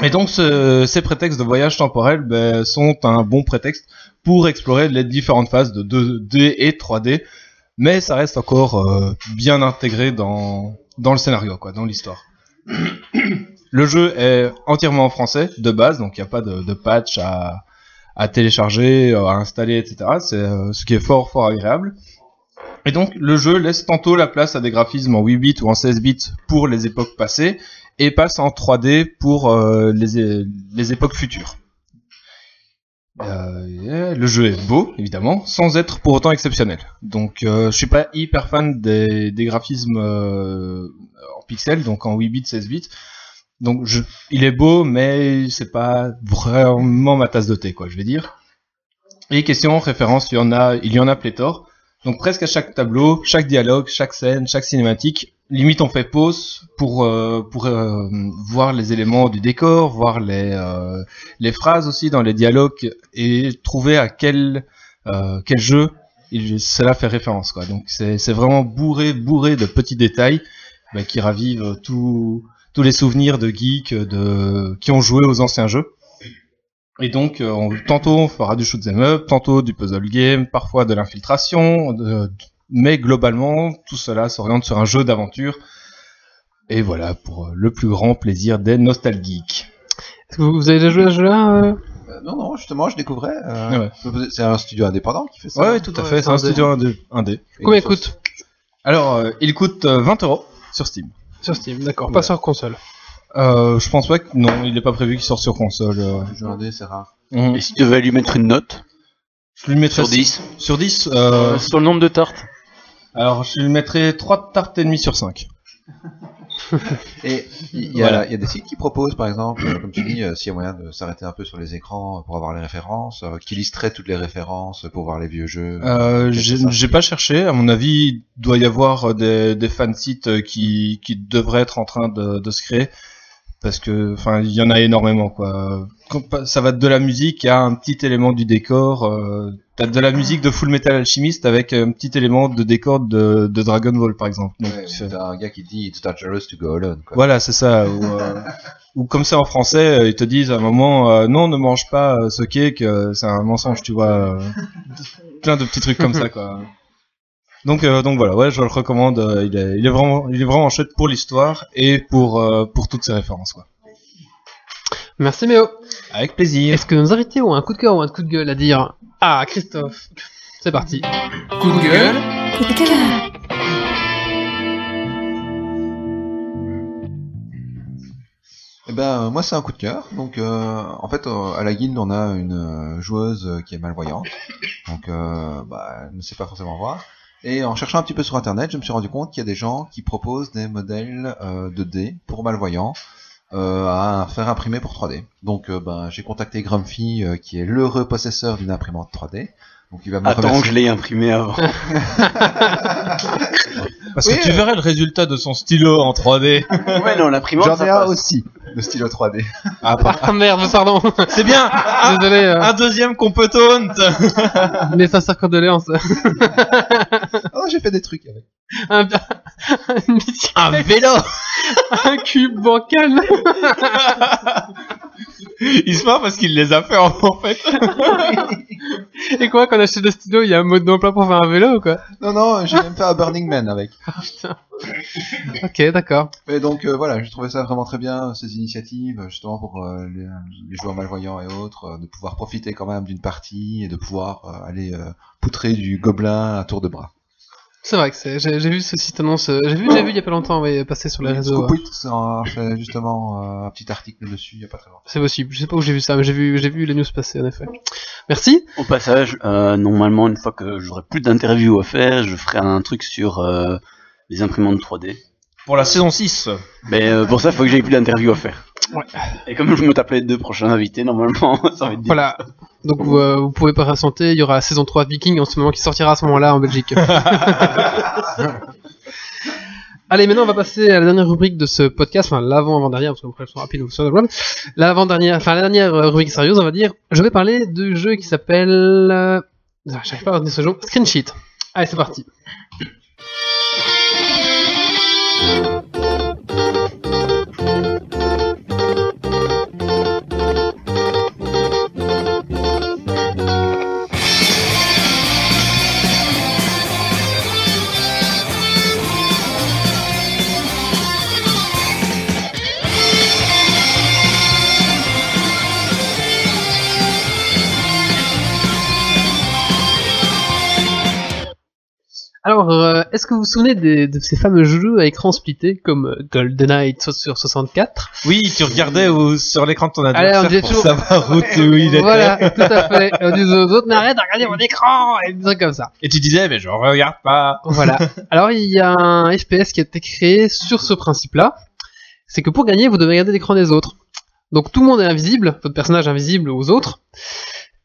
Et donc ce- ces prétextes de voyage temporel ben, sont un bon prétexte pour explorer les différentes phases de 2D et 3D, mais ça reste encore euh, bien intégré dans, dans le scénario, quoi, dans l'histoire. [coughs] le jeu est entièrement en français de base, donc il n'y a pas de, patch à, télécharger, à installer, etc. C'est euh, ce qui est fort fort agréable. Et donc le jeu laisse tantôt la place à des graphismes en 8 bits ou en 16 bits pour les époques passées et passe en 3D pour euh, les, époques futures. Euh, le jeu est beau, évidemment, sans être pour autant exceptionnel. Donc euh, je suis pas hyper fan des, graphismes euh, en pixels, donc en 8 bits, 16 bits. Donc il est beau, mais c'est pas vraiment ma tasse de thé, quoi, je vais dire. Et question, référence, il y en a, il y en a pléthore. Donc presque à chaque tableau, chaque dialogue, chaque scène, chaque cinématique, limite on fait pause pour euh, pour euh, voir les éléments du décor, voir les euh, les phrases aussi dans les dialogues et trouver à quel quel jeu cela fait référence quoi. Donc c'est c'est vraiment bourré bourré de petits détails bah, qui ravivent tous tous les souvenirs de geeks de qui ont joué aux anciens jeux. Et donc, euh, on, tantôt on fera du shoot 'em up, tantôt du puzzle game, parfois de l'infiltration, mais globalement, tout cela s'oriente sur un jeu d'aventure. Et voilà, pour euh, le plus grand plaisir des nostalgiques. Est-ce que vous, vous avez déjà joué à ce jeu-là euh Euh, non, non, justement, je découvrais. euh, ouais. C'est un studio indépendant qui fait ça. Ouais, tout à fait, c'est un studio indé. indé. Combien il coûte? Alors, euh, il coûte euh, 20 euros sur Steam. Sur Steam, d'accord, Ouais. pas sur console. Euh, je pense pas que non, il n'est pas prévu qu'il sorte sur console. euh. C'est rare. Mhm. Et si tu devais lui mettre une note Je lui mettrais Sur 10 Sur 10 euh, Sur le nombre de tartes. Alors, je lui mettrais 3 tartes et demie sur 5. [laughs] Et il y, a- Voilà. il y a des sites qui proposent, par exemple, euh, comme tu dis, euh, s'il y a moyen de s'arrêter un peu sur les écrans euh, pour avoir les références, qui listeraient toutes les références pour voir les vieux jeux. Euh, j'ai pas cherché. À mon avis, il doit y avoir des, des fansites qui, qui devraient être en train de, de se créer. parce que enfin il y en a énormément quoi. Ça va de la musique à un petit élément du décor. Euh, de la musique de Full Metal Alchemist avec un petit élément de décor de, de Dragon Ball par exemple. Donc, Ouais, tu fais- T'as un gars qui dit It's dangerous to go alone. Quoi. Voilà, c'est ça. Ou, euh, [laughs] ou comme ça en français, euh, ils te disent à un moment, euh, non, ne mange pas euh, ce cake, euh, c'est un mensonge, tu vois. euh, [laughs] plein de petits trucs comme ça, quoi. Donc, euh, donc voilà, ouais, je le recommande. euh, il, est, il est vraiment, il est vraiment chouette pour l'histoire et pour euh, pour toutes ses références, quoi. Merci Méo. Avec plaisir. Est-ce que nos invités ont un coup de cœur ou un coup de gueule à dire Ah, Christophe. C'est parti. Coup de gueule? Coup de. Eh ben, moi, c'est un coup de cœur. Donc, euh, en fait, euh, à la guilde, on a une euh, joueuse qui est malvoyante. Donc, euh, bah, elle ne sait pas forcément voir. Et en cherchant un petit peu sur Internet, je me suis rendu compte qu'il y a des gens qui proposent des modèles euh, de dés pour malvoyants euh, à faire imprimer pour 3D. Donc, euh, ben, j'ai contacté Grumpy, euh, qui est l'heureux possesseur d'une imprimante 3D. Donc, il va me Attends remercier. que je l'ai imprimé avant. [laughs] Parce Oui, que tu euh, verrais le résultat de son stylo en 3D. [laughs] ouais, non, l'imprimante, J'en ça ai un aussi, le stylo 3D. Ah, [laughs] Ah merde, pardon. c'est bien. Un, Désolé. euh, un deuxième qu'on peut taunt. mes sincères condoléances. Oh, j'ai fait des trucs avec. [laughs] un, vélo. un cube bancal. Il se marre parce qu'il les a fait en, en fait. Et quoi, quand on achète le stylo, il y a un mode d'emploi pour faire un vélo ou quoi? Non, non, j'ai même fait un Burning Man avec. Ok, d'accord. Et donc euh, voilà, j'ai trouvé ça vraiment très bien, ces initiatives, justement pour euh, les, les joueurs malvoyants et autres, euh, de pouvoir profiter quand même d'une partie et de pouvoir euh, aller euh, poutrer du gobelin à tour de bras. C'est vrai que c'est. J'ai j'ai vu ce site annonce. euh, J'ai vu, j'ai vu il y a pas longtemps, ouais, passer sur les réseaux. Scoop. It, a fait justement euh, un petit article dessus il y a pas très longtemps. C'est possible. Je sais pas où j'ai vu ça, mais j'ai vu, j'ai vu les news passer en effet. Merci. Au passage, euh, normalement, une fois que j'aurai plus d'interviews à faire, je ferai un truc sur euh, les imprimantes 3D. Pour la saison 6. Mais euh, pour ça, il faut que j'aie plus d'interviews à faire. Ouais. Et comme je me tape les deux prochains invités, normalement, [laughs] ça va être Voilà. Donc vous, euh, vous pouvez pas patienter, il y aura la saison 3 de Viking en ce moment qui sortira à ce moment-là en Belgique. [laughs] Allez, maintenant on va passer à la dernière rubrique de ce podcast, enfin l'avant-avant-dernière, parce qu'après elles sont rapides. L'avant-dernière, enfin la dernière euh, rubrique sérieuse, on va dire. Je vais parler du jeu qui s'appelle... Euh... J'arrive pas à retenir ce jeu. Screen Sheet. Allez, c'est parti. Alors, euh, est-ce que vous vous souvenez des- de ces fameux jeux à écran splitté comme euh, GoldenEye sur 64 Oui, tu regardais au- sur l'écran de ton Allez, on adversaire dit pour toujours- savoir où, tu- où il était. Voilà, tout à fait. Et on disait aux autres, mais arrête de regarder mon écran Et des trucs comme ça. Et tu disais, mais je regarde pas. Voilà. [laughs] Alors, il y a un FPS qui a été créé sur ce principe-là. C'est que pour gagner, vous devez regarder l'écran des autres. Donc, tout le monde est invisible, votre personnage est invisible aux autres.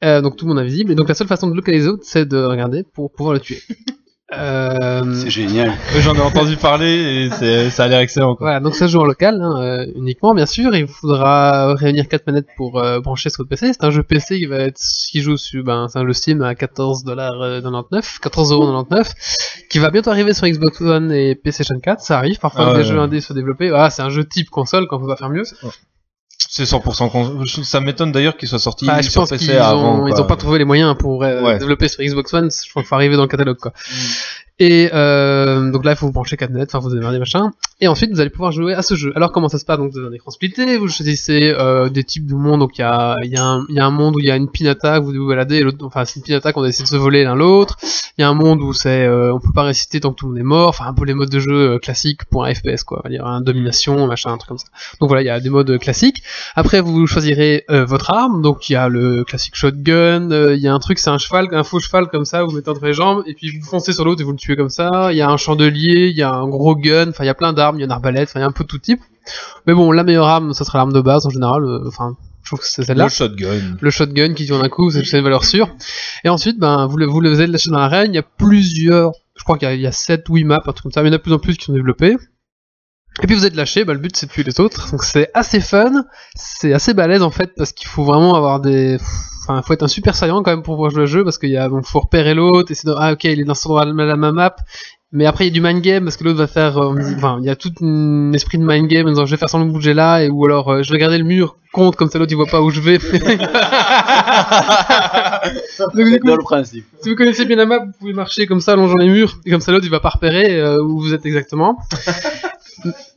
Euh, donc, tout le monde est invisible. Et donc, la seule façon de localiser les autres, c'est de regarder pour pouvoir le tuer. Euh, C'est génial. [laughs] J'en ai entendu parler et c'est- ça a l'air excellent. Quoi. Voilà, donc ça se joue en local hein, euh, uniquement, bien sûr. Il vous faudra réunir quatre manettes pour euh, brancher sur votre PC. C'est un jeu PC qui va être qui joue sur, ben, c'est un jeu Steam à 14,99$, 14,99€, qui va bientôt arriver sur Xbox One et PlayStation 4. Ça arrive. Parfois Ah que ouais. des jeux indés soient développés. Ah, c'est un jeu type console quand on peut pas faire mieux. C'est 100% con... Ça m'étonne d'ailleurs qu'il soit sorti Ah, je sur pense PC qu'ils avant. ont, quoi. ils ont pas trouvé les moyens pour euh, Ouais. développer sur Xbox One. Je crois qu'il faut arriver dans le catalogue, quoi. Et euh, donc là, il faut vous brancher 4 manettes, enfin vous démarrez machin. Et ensuite, vous allez pouvoir jouer à ce jeu. Alors comment ça se passe? Donc vous avez un écran splitté, vous choisissez euh, des types de mondes. Donc il y a, il y, a un- il y a un monde où il y a une pinata que vous devez vous balader, et l'autre, enfin c'est une pinata qu'on essaie de se voler l'un l'autre. Il y a un monde où c'est, euh, on peut pas réciter tant que tout le monde est mort. Enfin un peu les modes de jeu euh, classiques pour un FPS quoi. On va dire un domination, machin, un truc comme ça. Donc voilà, il y a des modes euh, classiques. Après, vous choisirez euh, votre arme. Donc il y a le classique shotgun. Il y a un truc, c'est un cheval, un faux cheval comme ça, vous mettez entre les jambes et puis vous foncez sur l'autre et vous le tuez comme ça. Il y a un chandelier, il y a un gros gun. Enfin, il y a plein d'armes. Il y a une arbalète. Enfin, il y a un peu de tout type. Mais bon, la meilleure arme, ça sera l'arme de base en général. euh, Enfin, je trouve que c'est celle-là. Le shotgun. Le shotgun qui en un coup, c'est une valeur sûre. Et ensuite, ben, vous le, vous le faisiez lâcher dans l'arène. Il y a plusieurs, je crois qu'il y a, il y a 7 ou 8 maps, un truc comme ça. Mais il y en a de plus en plus qui sont développés. Et puis vous êtes lâché, bah, le but c'est de tuer les autres. Donc c'est assez fun, c'est assez balèze en fait parce qu'il faut vraiment avoir des, enfin faut être un super saillant quand même pour pouvoir jouer le jeu parce qu'il y a, donc faut repérer l'autre et c'est ah ok il est dans cet endroit la même map. Mais après il y a du mind game parce que l'autre va faire, euh, enfin il y a tout un esprit de mind game en disant je vais faire semblant de bouger là et ou alors euh, je vais garder le mur contre comme ça l'autre il voit pas où je vais. [laughs] [laughs] Donc, du coup, Dans le principe. si vous connaissez bien la map, vous pouvez marcher comme ça, longeant les murs, et comme ça l'autre il va pas repérer euh, où vous êtes exactement.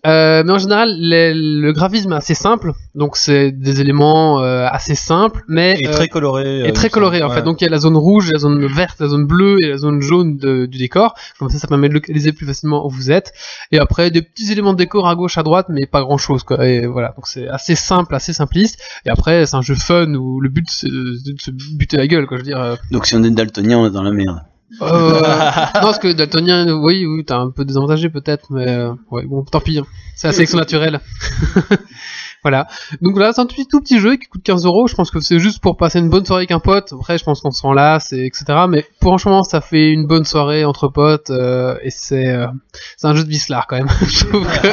Euh, mais en général, les- le graphisme est assez simple, donc c'est des éléments euh, assez simples, mais Et euh, très coloré. euh, et très coloré en fait. Donc il y a la zone rouge, la zone verte, la zone bleue et la zone jaune de- du décor. Comme ça, ça permet de localiser plus facilement où vous êtes. Et après des petits éléments de décor à gauche, à droite, mais pas grand chose quoi. Et voilà, donc c'est assez simple, assez simpliste. Et après, c'est un jeu fun où le but c'est de de se buter la gueule quoi. Je veux dire. euh, Donc si on est daltonien, on est dans la merde. Euh, non, parce que daltonien, oui, oui, t'as un peu désavantagé peut-être, mais euh, ouais, bon, tant pis. hein. C'est la sélection naturelle. [laughs] voilà. Donc là, c'est un tout petit, jeu qui coûte 15 euros. Je pense que c'est juste pour passer une bonne soirée avec un pote. Après, je pense qu'on s'en lasse, et etc. Mais franchement, ça fait une bonne soirée entre potes, euh, et c'est euh, c'est un jeu de bislard quand même. [laughs] je trouve que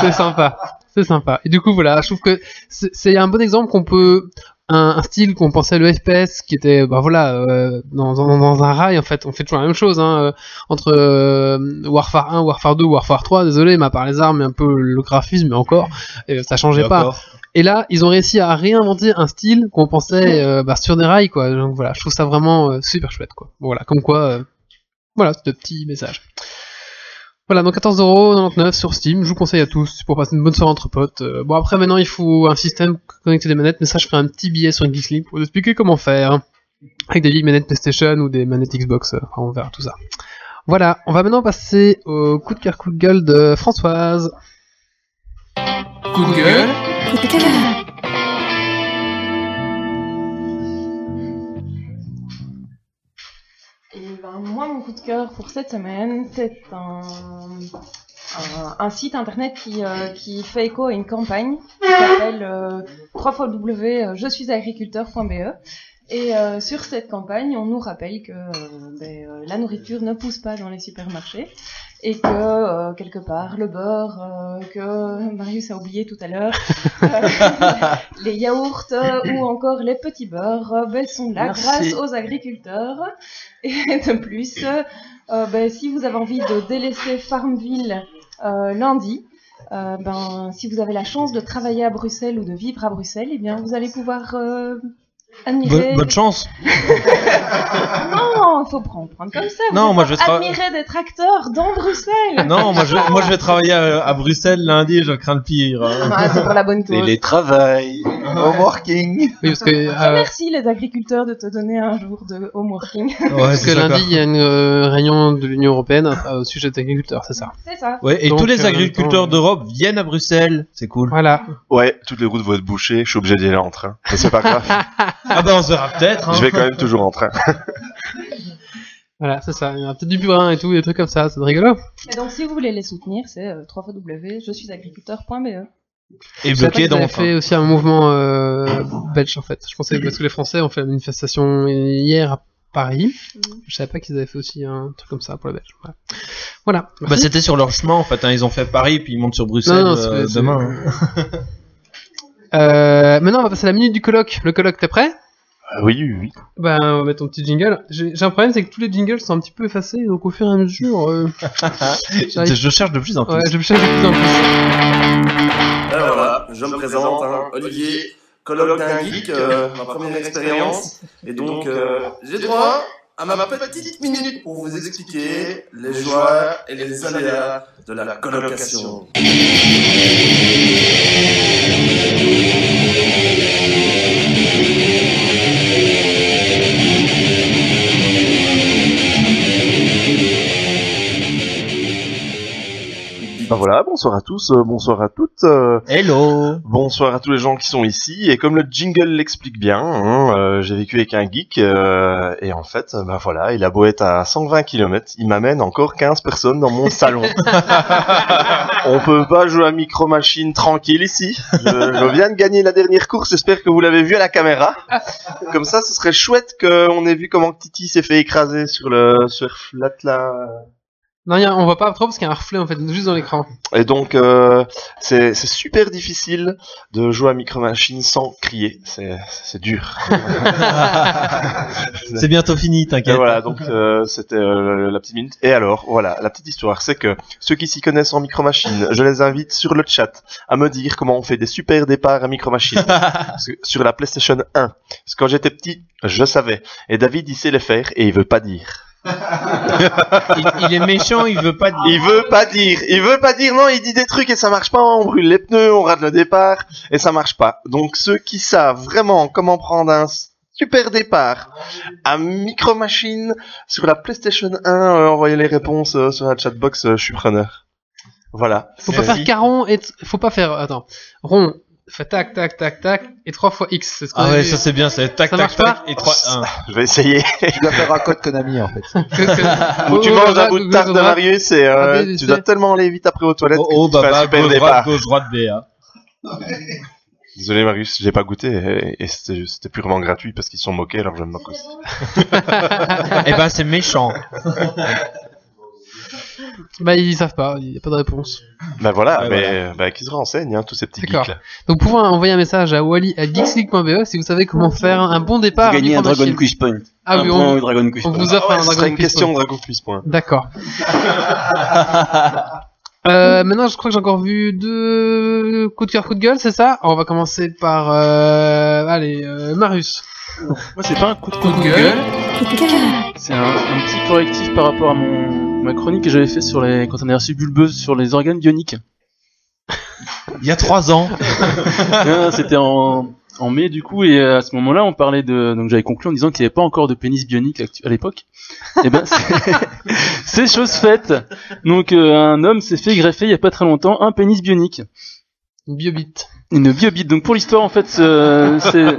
c'est sympa. C'est sympa. Et du coup, voilà, je trouve que c'est un bon exemple qu'on peut un, un style qu'on pensait le FPS qui était bah voilà euh, dans, dans, dans un rail en fait on fait toujours la même chose hein, euh, entre euh, Warfare 1 Warfare 2 Warfare 3 désolé mais à part les armes et un peu le graphisme mais encore euh, ça changeait Et pas. et là ils ont réussi à réinventer un style qu'on pensait euh, bah, sur des rails quoi. Donc voilà je trouve ça vraiment euh, super chouette quoi. Voilà comme quoi euh, voilà c'est de petits messages voilà, donc 14,99€ sur Steam, je vous conseille à tous pour passer une bonne soirée entre potes. Euh, bon, après, maintenant, il faut un système pour connecter des manettes, mais ça, je ferai un petit billet sur Geekly pour vous expliquer comment faire. Avec des vieilles manettes PlayStation ou des manettes Xbox, euh, enfin, on verra tout ça. Voilà, on va maintenant passer au coup de cœur, coup de gueule de Françoise. Coup de gueule Et cœur pour cette semaine, c'est un, site internet qui, euh, qui fait écho à une campagne qui s'appelle euh, www.je suis agriculteur.be. Et euh, sur cette campagne, on nous rappelle que euh, ben, euh, la nourriture ne pousse pas dans les supermarchés et que euh, quelque part le beurre euh, que Marius a oublié tout à l'heure, [laughs] euh, [laughs] les yaourts euh, ou encore les petits beurres euh, ben, sont là Merci. grâce aux agriculteurs. Et de plus, ben, si vous avez envie de délaisser Farmville euh, lundi, ben, si vous avez la chance de travailler à Bruxelles ou de vivre à Bruxelles, eh bien, vous allez pouvoir euh, admirer. Bonne, bonne chance. [laughs] Non, il faut prendre, prendre comme ça. Vous [laughs] Non, moi, je vais admirer des tracteurs dans Bruxelles. Non, moi je, moi je vais travailler à, à Bruxelles lundi et je crains le pire. hein. Ah, c'est pour la bonne cause. Télétravail. Home [laughs] working. Oui, parce que, Ah, euh, Merci les agriculteurs de te donner un jour de home working. parce que lundi, il y a une euh, réunion de l'Union Européenne euh, au sujet des agriculteurs, c'est ça. C'est ça. Ouais, et Donc, tous les agriculteurs d'Europe viennent à Bruxelles. C'est cool. Voilà. Ouais, toutes les routes vont être bouchées, je suis obligé d'y aller en train. Mais c'est pas grave, [laughs] Ah bah on se verra peut-être. hein. je vais quand même toujours en train. [laughs] Voilà, c'est ça. Il y a peut-être du burin et tout, des trucs comme ça, c'est rigolo. Et donc, si vous voulez les soutenir, c'est euh, www.je suis agriculteur.be. Et bloqué dans. avaient fait aussi un mouvement euh, belge en fait. Je pensais parce que les Français ont fait la manifestation hier à Paris. Je savais pas qu'ils avaient fait aussi un truc comme ça pour les Belges. Voilà. voilà. Bah c'était sur leur chemin en fait. hein. Ils ont fait Paris puis ils montent sur Bruxelles Non, non, euh, demain. hein. Euh, maintenant, on va passer à la minute du colloque. Le colloque, t'es prêt? Euh, oui, oui, oui. Ben, on va mettre ton petit jingle. J'ai j'ai un problème, c'est que tous les jingles sont un petit peu effacés, donc au fur et à mesure, euh, [laughs] j'arrive- je cherche de plus en plus. ouais, je me cherche de plus en plus. Alors voilà, je me présente, hein, Olivier, colloque d'un geek, euh, ma première expérience. Et donc, euh, j'ai droit à ma petite minute pour vous expliquer les joies et les aléas de la colocation. Voilà, bonsoir à tous, euh, bonsoir à toutes. euh, Hello. Bonsoir à tous les gens qui sont ici. Et comme le jingle l'explique bien, hein, euh, j'ai vécu avec un geek euh, et en fait, ben voilà, il a beau être à 120 km, il m'amène encore 15 personnes dans mon salon. [laughs] On peut pas jouer à Micro Machine tranquille ici. Je, je viens de gagner la dernière course, j'espère que vous l'avez vu à la caméra. Comme ça, ce serait chouette qu'on ait vu comment Titi s'est fait écraser sur le sur Flat là. Non, il y a- on voit pas trop parce qu'il y a un reflet en fait, juste dans l'écran. Et donc, euh, c'est c'est super difficile de jouer à Micro Machine sans crier. C'est c'est dur. [laughs] C'est bientôt fini, Et t'inquiète. voilà, donc euh, c'était euh, la petite minute. Et alors, voilà, la petite histoire, c'est que ceux qui s'y connaissent en Micro Machine, je les invite sur le chat à me dire comment on fait des super départs à Micro Machine [laughs] Parce que sur la PlayStation 1. Parce que quand j'étais petit, je savais. Et David, il sait les faire et il veut pas dire. Il, il est méchant, il veut pas dire. Il veut pas dire, il veut pas dire, non, il dit des trucs et ça marche pas, on brûle les pneus, on rate le départ et ça marche pas. Donc ceux qui savent vraiment comment prendre un super départ à Micro Machine sur la PlayStation 1, euh, envoyez les réponses euh, sur la chatbox, euh, je suis preneur. Voilà. Faut pas faire caron et faut pas faire. Attends, rond. Fait tac tac tac tac et 3 fois X. c'est ce qu'on Ah a ouais, ça c'est bien, c'est tac Ça tac marche tac et 3 1. Je vais essayer. [laughs] Tu dois faire un code Konami en fait. [laughs] Où tu Oh, manges un bout de tarte de droite. Marius et euh, A, B, tu dois tellement aller vite après aux toilettes Oh, oh que tu fais un baba, super gauche départ. gauche droite B. Hein. Désolé Marius, j'ai pas goûté et, et c'était c'était purement gratuit parce qu'ils se sont moqués alors je me moque aussi. [laughs] Eh ben c'est méchant. Bah ils savent pas, il y a pas de réponse. Ben voilà, Ouais, mais bah, qu'ils se renseignent, hein, tous ces petits D'accord. geeks là. Donc pouvez envoyer un message à wally à geeksleague.be si vous savez comment faire un bon départ. Gagner un Dragon. Quiz Point. Ah un oui, point on, Dragon Quiz on vous offre Ah un ouais, ce Dragon serait une Quiz question Point. Dragon Quiz Point. D'accord. [laughs] Euh, maintenant, je crois que j'ai encore vu deux coups de cœur, coup de gueule, c'est ça? On va commencer par, euh, allez, euh, Marius. Moi, c'est pas un coup de, Coup de gueule. C'est un, un petit correctif par rapport à mon, ma chronique que j'avais fait sur les, quand on a reçu Bulbeuse sur les organes bioniques. Il y a 3 ans. [laughs] C'était en, en mai du coup et à ce moment-là on parlait de donc j'avais conclu en disant qu'il n'y avait pas encore de pénis bionique à l'époque. [laughs] Et ben c'est- [laughs] c'est chose faite. Donc euh, un homme s'est fait greffer il y a pas très longtemps un pénis bionique. Une biobit. Une biobite. Donc pour l'histoire, en fait, ce, c'est-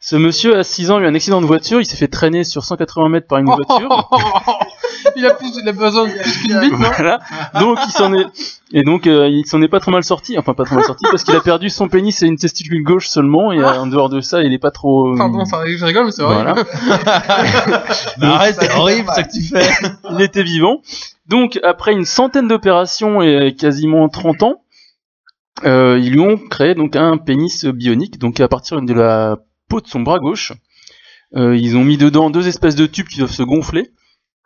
ce monsieur à 6 ans a eu un accident de voiture. Il s'est fait traîner sur 180 mètres par une [laughs] voiture. il a plus, il a besoin de plus qu'une bite, non voilà. Donc il s'en est et donc euh, il s'en est pas trop mal sorti. Enfin pas trop mal sorti parce qu'il a perdu son pénis et une testicule gauche seulement. Et euh, en dehors de ça, il est pas trop. euh, Pardon, ça, je rigole, mais c'est vrai. Voilà. [laughs] Mais arrête, c'est horrible ce que tu fais. il était vivant. Donc, après une centaine d'opérations et quasiment 30 ans, euh, ils lui ont créé donc un pénis bionique, donc à partir de la peau de son bras gauche. Euh, ils ont mis dedans deux espèces de tubes qui doivent se gonfler.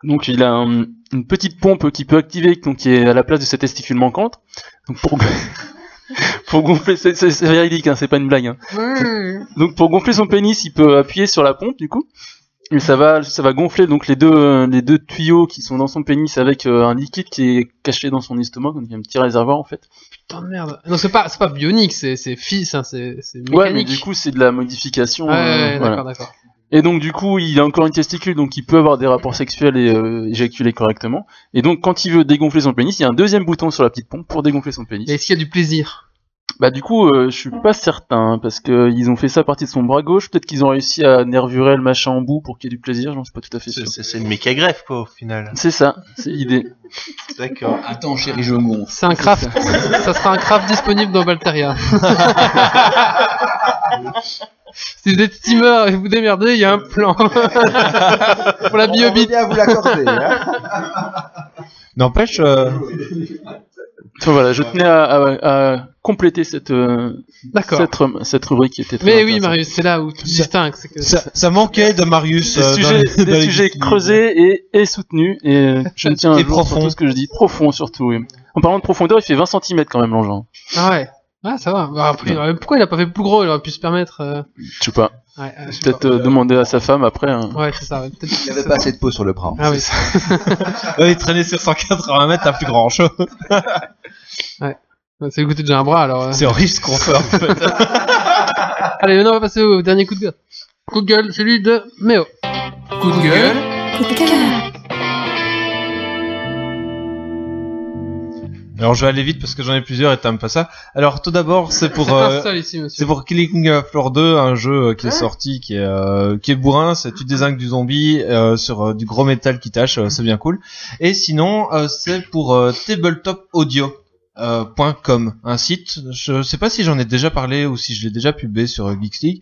Donc, il a un- une petite pompe qui peut activer, donc qui est à la place de sa testicule manquante. Donc, pour, [laughs] pour gonfler, c'est c'est- c'est véridique, hein, c'est pas une blague. hein. Donc pour gonfler son pénis, il peut appuyer sur la pompe du coup. Et ça va, ça va gonfler donc les deux, les deux tuyaux qui sont dans son pénis avec euh, un liquide qui est caché dans son estomac, donc il y a un petit réservoir en fait. Putain de merde. Non, c'est pas, c'est pas bionique, c'est, c'est fils, hein, c'est, c'est mécanique. Ouais, mais du coup c'est de la modification. Ouais, euh, ouais, voilà. d'accord, d'accord. Et donc du coup il a encore une testicule, donc il peut avoir des rapports sexuels et euh, éjaculer correctement. Et donc quand il veut dégonfler son pénis, il y a un deuxième bouton sur la petite pompe pour dégonfler son pénis. Mais est-ce qu'il y a du plaisir? Bah du coup, euh, je suis pas certain hein, parce que ils ont fait ça à partir de son bras gauche. Peut-être qu'ils ont réussi à nervurer le machin en bout pour qu'il y ait du plaisir. J'en suis pas tout à fait sûr. C'est c'est une méca greffe, quoi, au final. C'est ça, c'est l'idée. [laughs] D'accord. Attends, chérie, je gonfle. C'est un craft, ça sera un craft disponible dans Valteria. [laughs] si vous êtes steamer et vous démerdez, il y a un plan. [laughs] Pour la On biobit. veut bien vous l'accorder. Hein. N'empêche, euh, Enfin, voilà, je tenais à, à- à compléter cette, euh, cette, cette rubrique qui était très Mais oui. Marius, c'est là où tu distingues. Ça, ça manquait de Marius. Des euh, sujets, des [laughs] dans creusés et, et soutenus, et je ne tiens à ce que je dis. Profond surtout, oui. En parlant de profondeur, il fait 20 cm quand même l'engin. Ah ouais. Ah, ça va. Bah, après, euh, pourquoi il a pas fait plus gros? Il aurait pu se permettre. euh, Je sais pas. Ouais, euh, Peut-être euh, demander à sa femme après. hein. Ouais, c'est ça. peut-être- Il avait pas assez de peau sur le bras. Ah oui. [laughs] [laughs] Ouais, il traînait sur 180 mètres, t'as plus grand chose. [laughs] Ouais, Ça lui coûtait déjà un bras alors. euh. C'est horrible ce qu'on fait en fait. Allez, maintenant on va passer au dernier coup de gueule. Coup de gueule, celui de Méo. Coup de gueule. Alors je vais aller vite parce que j'en ai plusieurs et t'aimes pas ça. Alors tout d'abord c'est pour [laughs] euh, c'est pour Killing Floor 2, un jeu euh, qui est sorti, qui est euh, qui est bourrin, c'est tu désingues du zombie euh, sur euh, du gros métal qui tâche, euh, c'est bien cool. Et sinon euh, c'est pour euh, Tabletop Audio. euh, .com, un site, je sais pas si j'en ai déjà parlé ou si je l'ai déjà publié sur Geeks League.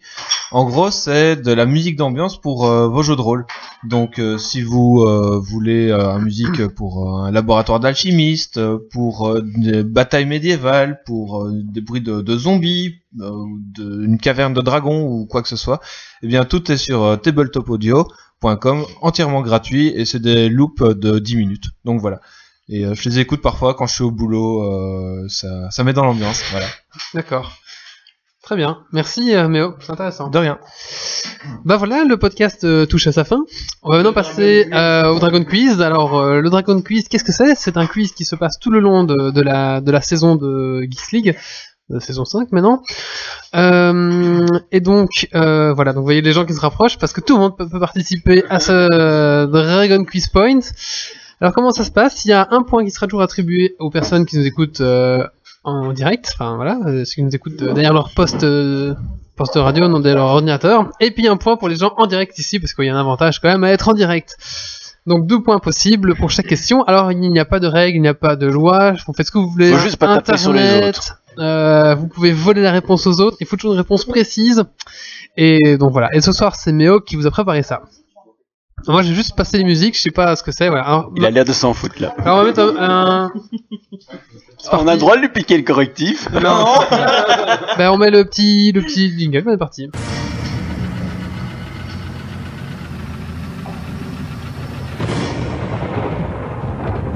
En gros, c'est de la musique d'ambiance pour euh, vos jeux de rôle. Donc, euh, si vous euh, voulez une musique [clears throat] pour un laboratoire d'alchimiste, euh, pour des batailles médiévales, pour des bruits de, de zombies, de- une caverne de dragons ou quoi que ce soit, eh bien, tout est sur tabletopaudio.com, entièrement gratuit, et c'est des loops de 10 minutes. Donc voilà. Et je les écoute parfois quand je suis au boulot, ça, ça met dans l'ambiance. Voilà. D'accord. Très bien. Merci, euh, Méo. C'est intéressant. De rien. Bah voilà, le podcast euh, touche à sa fin. On va maintenant passer euh, au Dragon Quiz. Alors, euh, le Dragon Quiz, qu'est-ce que c'est? C'est un quiz qui se passe tout le long de, de la, de la saison de Geeks League, de saison 5 maintenant. Euh, et donc, euh, voilà, donc vous voyez les gens qui se rapprochent parce que tout le monde peut, peut participer à ce Dragon Quiz Point. Alors, comment ça se passe? Il y a un point qui sera toujours attribué aux personnes qui nous écoutent euh, en direct, enfin voilà, euh, ceux qui nous écoutent euh, derrière leur poste, euh, poste radio, non derrière leur ordinateur. Et puis un point pour les gens en direct ici, parce qu'il y a un avantage quand même à être en direct. Donc deux points possibles pour chaque question. Alors il n'y a pas de règles, il n'y a pas de loi, vous faites ce que vous voulez. Faut juste pas taper sur les autres. euh, vous pouvez voler la réponse aux autres, il faut toujours une réponse précise. Et donc voilà. Et ce soir c'est Méo qui vous a préparé ça. Moi j'ai juste passé les musiques, je sais pas ce que c'est. Voilà. Alors, Il a l'air de s'en foutre là. alors, on va mettre un... un- On a le droit de lui piquer le correctif. Non. [laughs] ben on met le petit le petit jingle, on est parti.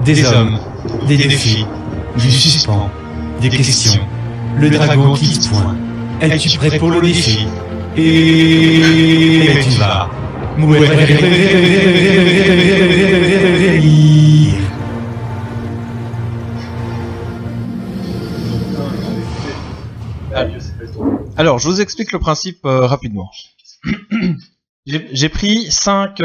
Des hommes, des défis, du suspens, des questions. Le dragon qui te point. Es-tu prêt pour le défi Et tu vas. Alors, je vous explique le principe euh, rapidement. J'ai pris 5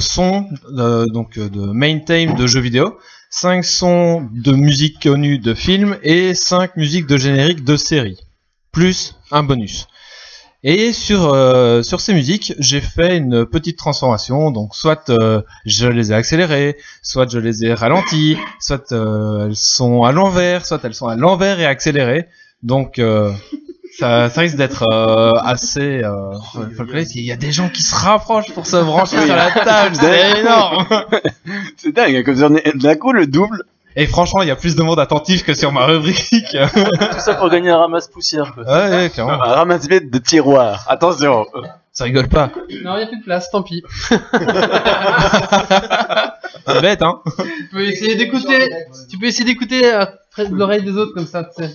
sons euh, donc euh, de main theme de jeux vidéo, 5 sons de musique connue de films et 5 musiques de générique de séries, plus un bonus. Et sur euh, sur ces musiques, j'ai fait une petite transformation. Donc soit euh, je les ai accélérées, soit je les ai ralenties, soit euh, elles sont à l'envers, soit elles sont à l'envers et accélérées. Donc euh, ça, ça risque d'être euh, assez euh, folklorique. Il y a des gens qui se rapprochent pour se [laughs] brancher sur la table, c'est énorme. [laughs] c'est dingue, comme ça on est d'un coup le double. Et franchement, il y a plus de monde attentif que sur ma rubrique. [laughs] Tout ça pour gagner un ramasse-poussière. Ouais, ouais, clairement. Un ramasse-bête de tiroir. Attention. Ça rigole pas. Non, il n'y a plus de place, tant pis. [laughs] C'est bête, hein. Tu peux essayer d'écouter. Tu peux essayer d'écouter euh, près de l'oreille des autres comme ça, tu sais.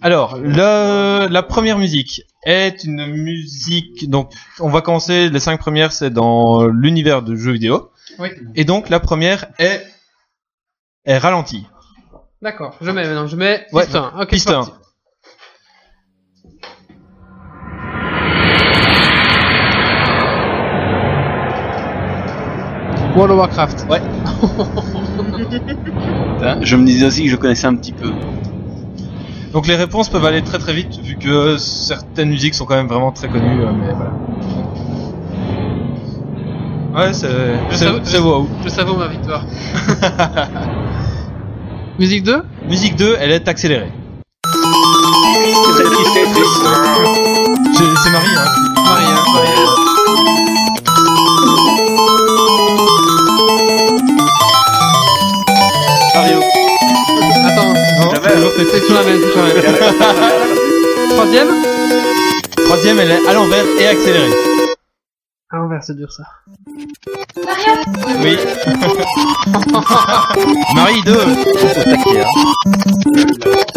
Alors, le, la première musique est une musique. Donc, on va commencer. Les cinq premières, c'est dans l'univers de jeux vidéo. Oui. Et donc, la première est est ralentie. D'accord, je mets maintenant, je mets Ouais, piste 1. Ok, piste c'est 1. parti. World of Warcraft. Ouais. [laughs] Je me disais aussi que je connaissais un petit peu. Donc les réponses peuvent aller très très vite vu que certaines musiques sont quand même vraiment très connues, euh, mais voilà. Ouais, c'est Je c'est wow. Je savoure ma victoire. [laughs] Musique 2 Musique 2, elle est accélérée. C'est c'est Marie, hein. Marie, hein. Mario. Attends, Non, c'est sur la même, c'est sur la même. [laughs] Troisième Troisième, elle est à l'envers et accélérée. À l'envers, c'est dur ça. Oui. [laughs] Marie 2.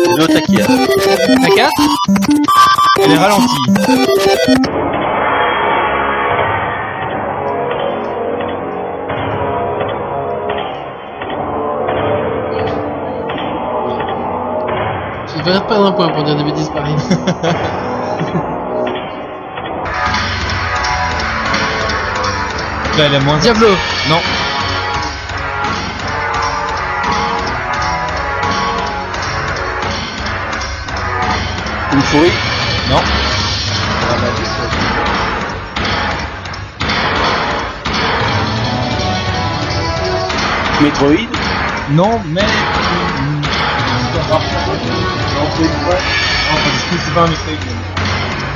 Le taquilla. La 4 Elle est ralentie. Je devrais perdre un point pour dire des bêtises pareilles. [laughs] Là, elle est moins. Diablo Non. Une souris Non. Metroid Non, mais. Non, c'est pas un Metroid.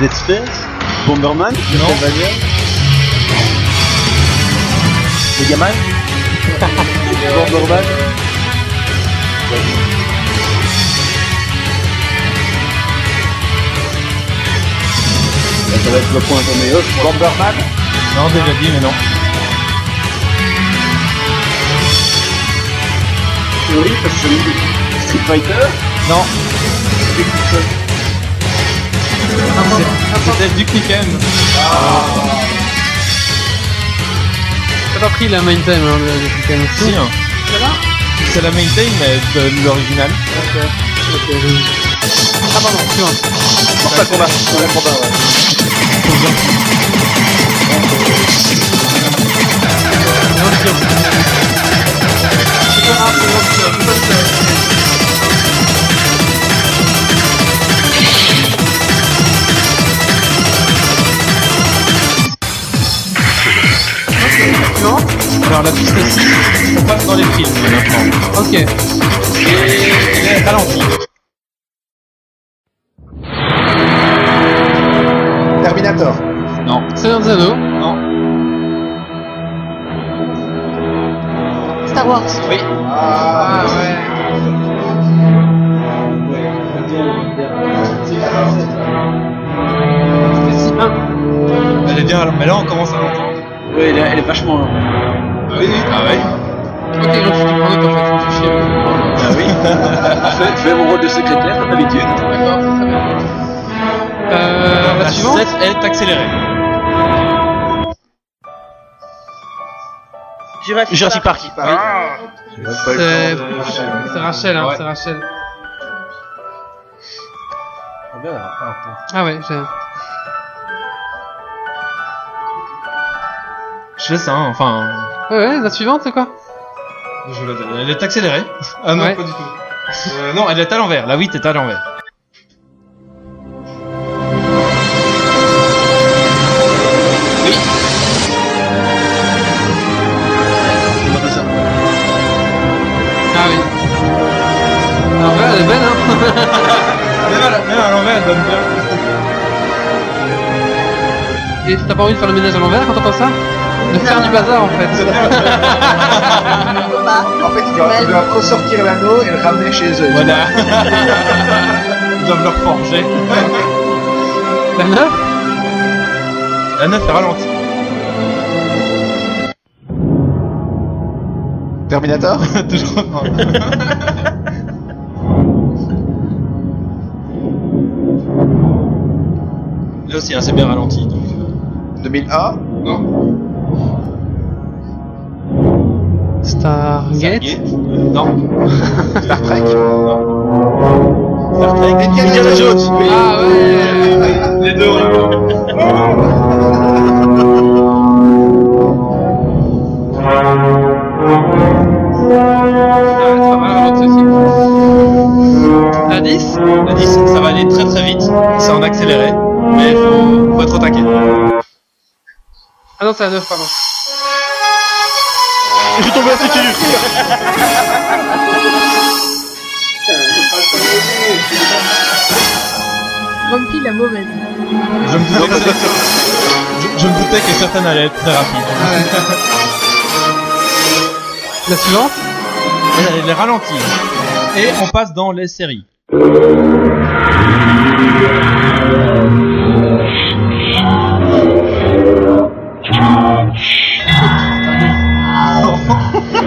Dead Space Bomberman Non. Megaman [laughs] Bomberman Ça va être le point Toméos. Bomberman Non, déjà dit, mais non. Théorie, parce que Street Fighter Non. C'est- C'était Duke Nukem. Pas pris la main time hein, de, Si, hein. C'est la main mais de l'original. Ok. Ok, je- Ah pardon, suivante. Mortal Kombat, ouais. Alors la piste 6, on passe dans les films maintenant. Ok. Et il est ralenti. Terminator. Non. Seigneur des Anneaux. Non. Star Wars. Oui. Ah ouais. C'est si un. Elle est bien, mais là on elle est, vachement. Ah oui, ah ouais. Ok, donc je te prends note en fait, je me fais chier. Ah oui. [laughs] fais, fais mon rôle de secrétaire, comme d'habitude. D'accord, c'est très bien. Euh, la La suivante 7 est accélérée. Jurassic, Jurassic Park. C'est c'est Rachel, hein, Ouais. c'est Rachel. Ah ouais, j'ai... Je laisse, hein, enfin. Ouais, ouais, la suivante c'est quoi Je la donne. Elle est accélérée. [laughs] Ah non, Ouais. pas du tout. Euh, non, elle est à l'envers. La 8 est à l'envers. Oui. Ah oui. Ah ouais, elle est belle, hein [laughs] Même à la- même à l'envers, elle donne bien. Et t'as pas envie de faire le ménage à l'envers quand t'entends ça De faire du bazar en fait. En fait, ils doivent, ils doivent ressortir l'anneau et le ramener chez eux. Voilà. [laughs] Ils doivent le reforger. La 9 La 9 est ralentie. Terminator? [laughs] Toujours non. Là aussi, hein, c'est bien ralenti. Donc... 2001 Stargate Stargate [laughs] Non. Star Trek Star Trek Indiana Jones Ah ouais Les deux. La 10 La 10, ça va aller très très vite. C'est en accéléré. Mais faut, faut être au taquet. Ah non, c'est la 9, pardon. Je suis tombé dessus Grumpy la mauvaise. Je me doutais, que, je, je me doutais que certaines allaient être très rapides. La suivante Elle est ralentie. Et on passe dans les séries.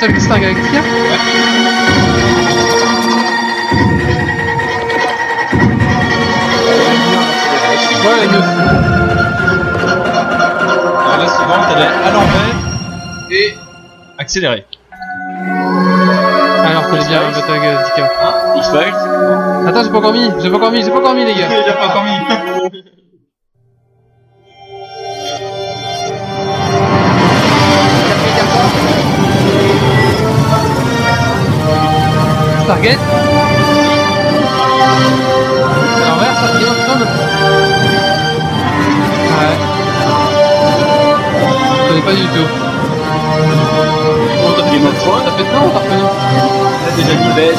Battlestar Galactica Ouais, les deux. Alors la suivante, elle est à l'envers et accélérée. Alors, bien Battlestar Galactica. X-Files Attends, j'ai pas encore mis, j'ai pas encore mis, j'ai pas encore mis, les gars. Il a pas encore mis.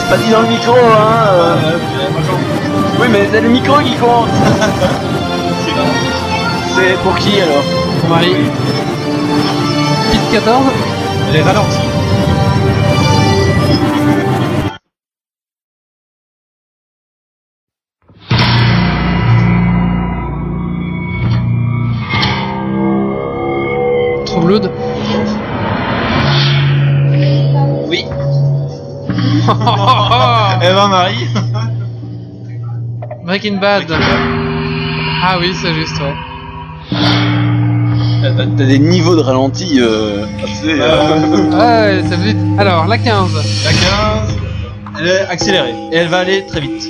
Pas dit dans le micro, hein. euh. Oui, mais c'est le micro qui compte. [laughs] c'est pour qui alors? Pour Marie. Pit 14 Elle est Breaking Bad. Ah oui, c'est juste, ouais. T'as des niveaux de ralenti euh, assez. euh, Ouais, ça va vite. Alors, la 15. La 15, elle est accélérée et elle va aller très vite.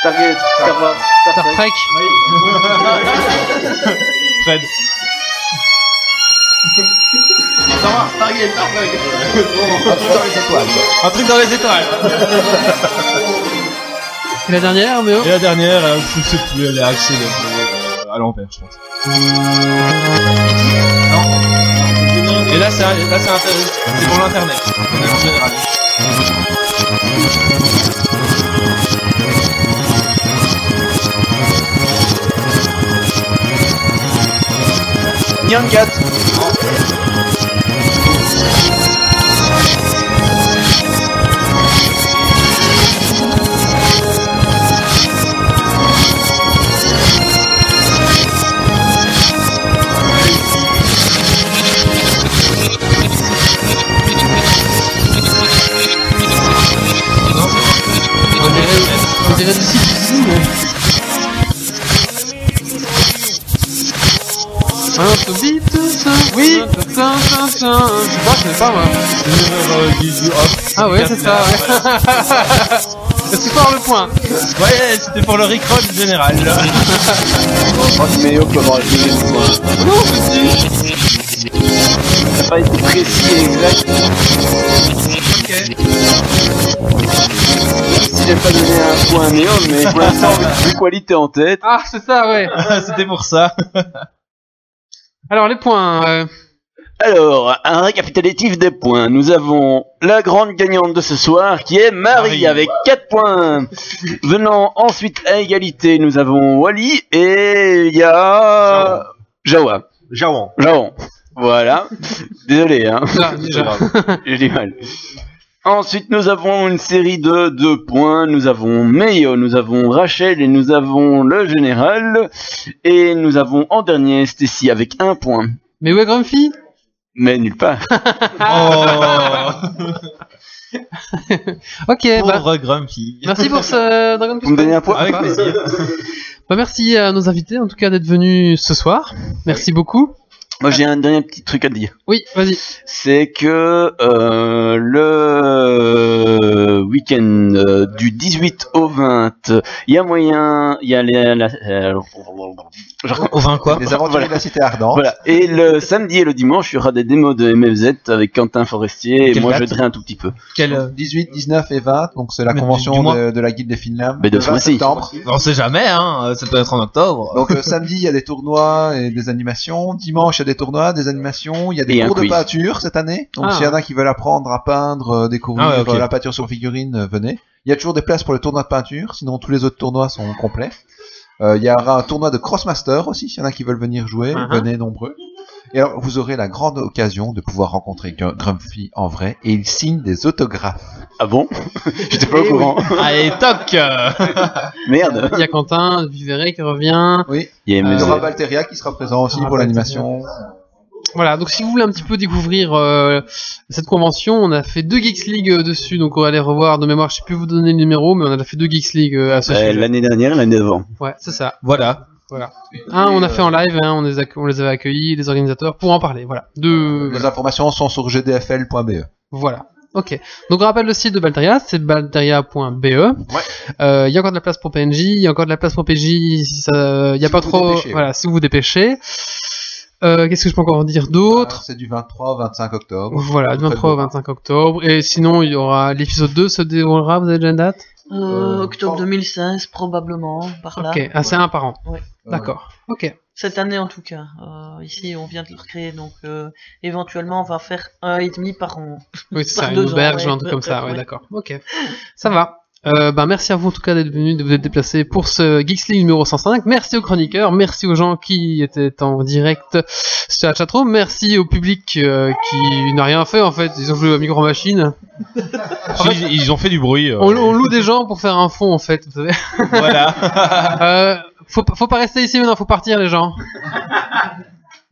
Stargate, Star Wars, Star Trek. [laughs] Fred. Star Wars, Stargate, Star Trek. dans les étoiles. Un truc dans les étoiles. [laughs] Et la dernière, Méo Et la dernière, euh, je sais plus, elle est accélérée euh, à l'envers, je pense. Non. Et là, c'est là, c'est inter- c'est pour l'internet. En général. Nyan Cat. Ah Oui Je sais pas, je sais pas, moi. Ah ouais, c'est ça, ouais. [laughs] C'est fort le point. Ouais, c'était pour le Rickroll général. Je crois que Méo peut avoir le deuxième point. Non, Ça n'a pas été précis et exact. Si j'ai pas donné un point à Méo, mais pour l'instant, vu qualité en tête. Ah, c'est ça, ouais. c'était pour ça. [laughs] Alors, les points. euh, Alors, un récapitulatif des points. Nous avons la grande gagnante de ce soir qui est Marie, Marie. avec 4 points. Venant ensuite à égalité, nous avons Wally et il y a Jawa. Jawan. Jawan. Voilà. Désolé, hein. Ah, déjà. [laughs] J'ai du mal. Ensuite, nous avons une série de deux points. Nous avons Meio, nous avons Rachel et nous avons le général. Et nous avons en dernier Stacy avec un point. Mais où est Grumpy? Mais nulle part. [laughs] [laughs] Ok, bah, Pauvre Grumpy. merci pour ce Dragon Quest. Vous me donnez un point Avec plaisir. Bah, merci à nos invités, en tout cas, d'être venus ce soir. Merci beaucoup. Moi, j'ai un dernier petit truc à dire. Oui, vas-y. c'est que euh, le week-end euh, du 18 au 20, il y a moyen, il y a les, la- euh, je. Au vin quoi Les aventuriers Voilà. de la cité ardente. Voilà. Et le samedi et le dimanche, il y aura des démos de MFZ avec Quentin Forestier et moi date j'aiderai un tout petit peu. Quel... euh, 18, 19 et 20, donc c'est la Mais convention de, de la guilde des Finlames. Mais de ce 20 mois-ci. septembre. On sait jamais, hein. Ça peut être en octobre. Donc euh, samedi, il y a des tournois et des animations. Dimanche, il y a des tournois, des animations. Il y a des Et cours de peinture cette année. Donc Ah. s'il y en a qui veulent apprendre à peindre, euh, découvrir Ah euh, la peinture sur figurine, euh, venez. Il y a toujours des places pour le tournoi de peinture. Sinon, tous les autres tournois sont complets. Euh, il y aura un tournoi de Crossmaster aussi. S'il y en a qui veulent venir jouer, Uh-huh. venez nombreux. Et alors, vous aurez la grande occasion de pouvoir rencontrer Gr- Grumpy en vrai et il signe des autographes. Ah bon? [laughs] J'étais pas au Eh courant. Allez, toc euh. [laughs] Merde. Il y a Quentin Viveret qui revient. Oui. Il y a Il y aura Valteria qui sera présent aussi Il y aura pour l'animation. Voilà, donc si vous voulez un petit peu découvrir euh, cette convention, on a fait deux Geeks League euh, dessus, donc on va aller revoir de mémoire, je sais plus vous donner le numéro, mais on a fait deux Geeks League euh, à ce Euh, sujet. L'année dernière, l'année d'avant. Ouais, c'est ça. Voilà. Voilà. Un, on a fait en live, hein, on, les on les avait accueillis, les organisateurs, pour en parler. Voilà. Deux, Les informations sont sur gdfl.be. Voilà. Ok. Donc on rappelle le site de Balteria, c'est balteria.be. Euh, Il y a encore de la place pour PNJ, il y a encore de la place pour PJ. Il y a Si pas trop. dépêchez, voilà, si vous vous dépêchez. Euh, Qu'est-ce que je peux encore dire d'autre C'est du 23 au 25 octobre. Voilà, du Très 23 au beau. 25 octobre. Et sinon, il y aura l'épisode 2 se déroulera, vous avez déjà une date? Euh, octobre 2016, probablement, par là. Ok, ah, c'est un par an. Ouais. D'accord. Ok. Cette année en tout cas. Euh, ici, on vient de le recréer, donc euh, éventuellement, on va faire un et demi par an. Oui, c'est [laughs] ça, une auberge, ouais, un truc comme ça, ouais. d'accord. Ok. Ça va. Euh, ben, merci à vous en tout cas d'être venu, de vous être déplacé pour ce Geeks League numéro 105. Merci aux chroniqueurs, merci aux gens qui étaient en direct sur la chatroom, merci au public euh, qui n'a rien fait en fait, ils ont joué à micro machine. ils, ils ont fait du bruit. euh. On, on loue des gens pour faire un fond en fait, vous savez. Voilà. [laughs] euh, faut, pas- faut pas rester ici maintenant, faut partir les gens. [laughs]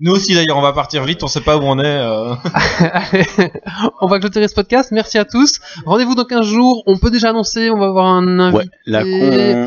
Nous aussi d'ailleurs, on va partir vite, on sait pas où on est. euh. Allez, [laughs] on va clôturer ce podcast. Merci à tous. Rendez-vous dans 15 jours. On peut déjà annoncer, on va avoir un invité. Ouais, la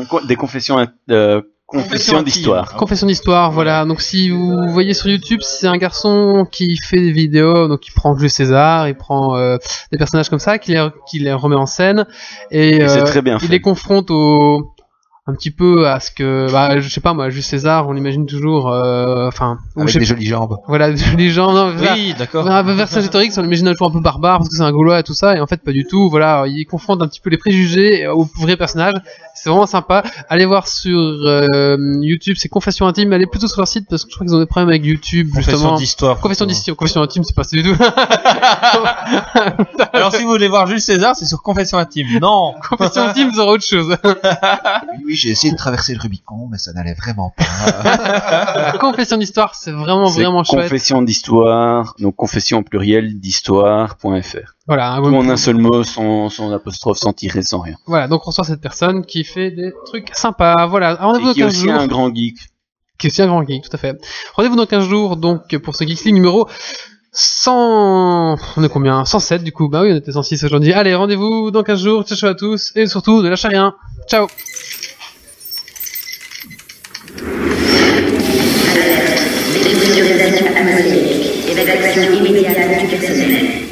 con- des confessions, euh, confessions d'histoire. Confession d'histoire, voilà. Donc si vous voyez sur YouTube, c'est un garçon qui fait des vidéos, donc il prend Jules César, il prend euh, des personnages comme ça, qui les, qui les remet en scène, et, Et c'est euh, très bien il fait. les confronte au un petit peu à ce que, bah, je sais pas moi, Jules César, on l'imagine toujours, euh, enfin, ou Avec des pas- jolies jambes. Voilà, des jolies jambes. non. Oui, d'accord. Un peu Vercingétorix, on l'imagine toujours un peu barbare parce que c'est un Gaulois et tout ça, et en fait pas du tout. Voilà, il confronte un petit peu les préjugés aux vrais personnages. C'est vraiment sympa. Allez voir sur euh, YouTube, c'est Confession Intime. Allez plutôt sur leur site parce que je crois qu'ils ont des problèmes avec YouTube Confession justement. d'histoire, Confession d'histoire. Confession Intime, c'est pas ça du tout. [laughs] Alors si vous voulez voir Jules César, c'est sur Confession Intime. Non [laughs] Confession Intime, c'est autre chose. [laughs] Oui, oui, j'ai essayé de traverser le Rubicon, mais ça n'allait vraiment pas. Confession d'histoire, c'est vraiment vraiment chouette. confession d'histoire, donc confession au pluriel d'histoire.fr. Voilà, Tout en un seul mot, sans, sans apostrophe, sans tirer, sans rien. Voilà, donc on reçoit cette personne qui fait des trucs sympas. Voilà, rendez-vous dans qui est 15 aussi jours. un grand geek. qui est aussi un grand geek, tout à fait. Rendez-vous dans 15 jours, donc, pour ce Geeks League numéro 100... On est combien? 107, du coup. Bah oui, on était 106 aujourd'hui. Allez, rendez-vous dans 15 jours. Ciao, ciao à tous. Et surtout, ne lâchez rien. Ciao Dépressurisation atmosphérique. Évacuation immédiate du personnel.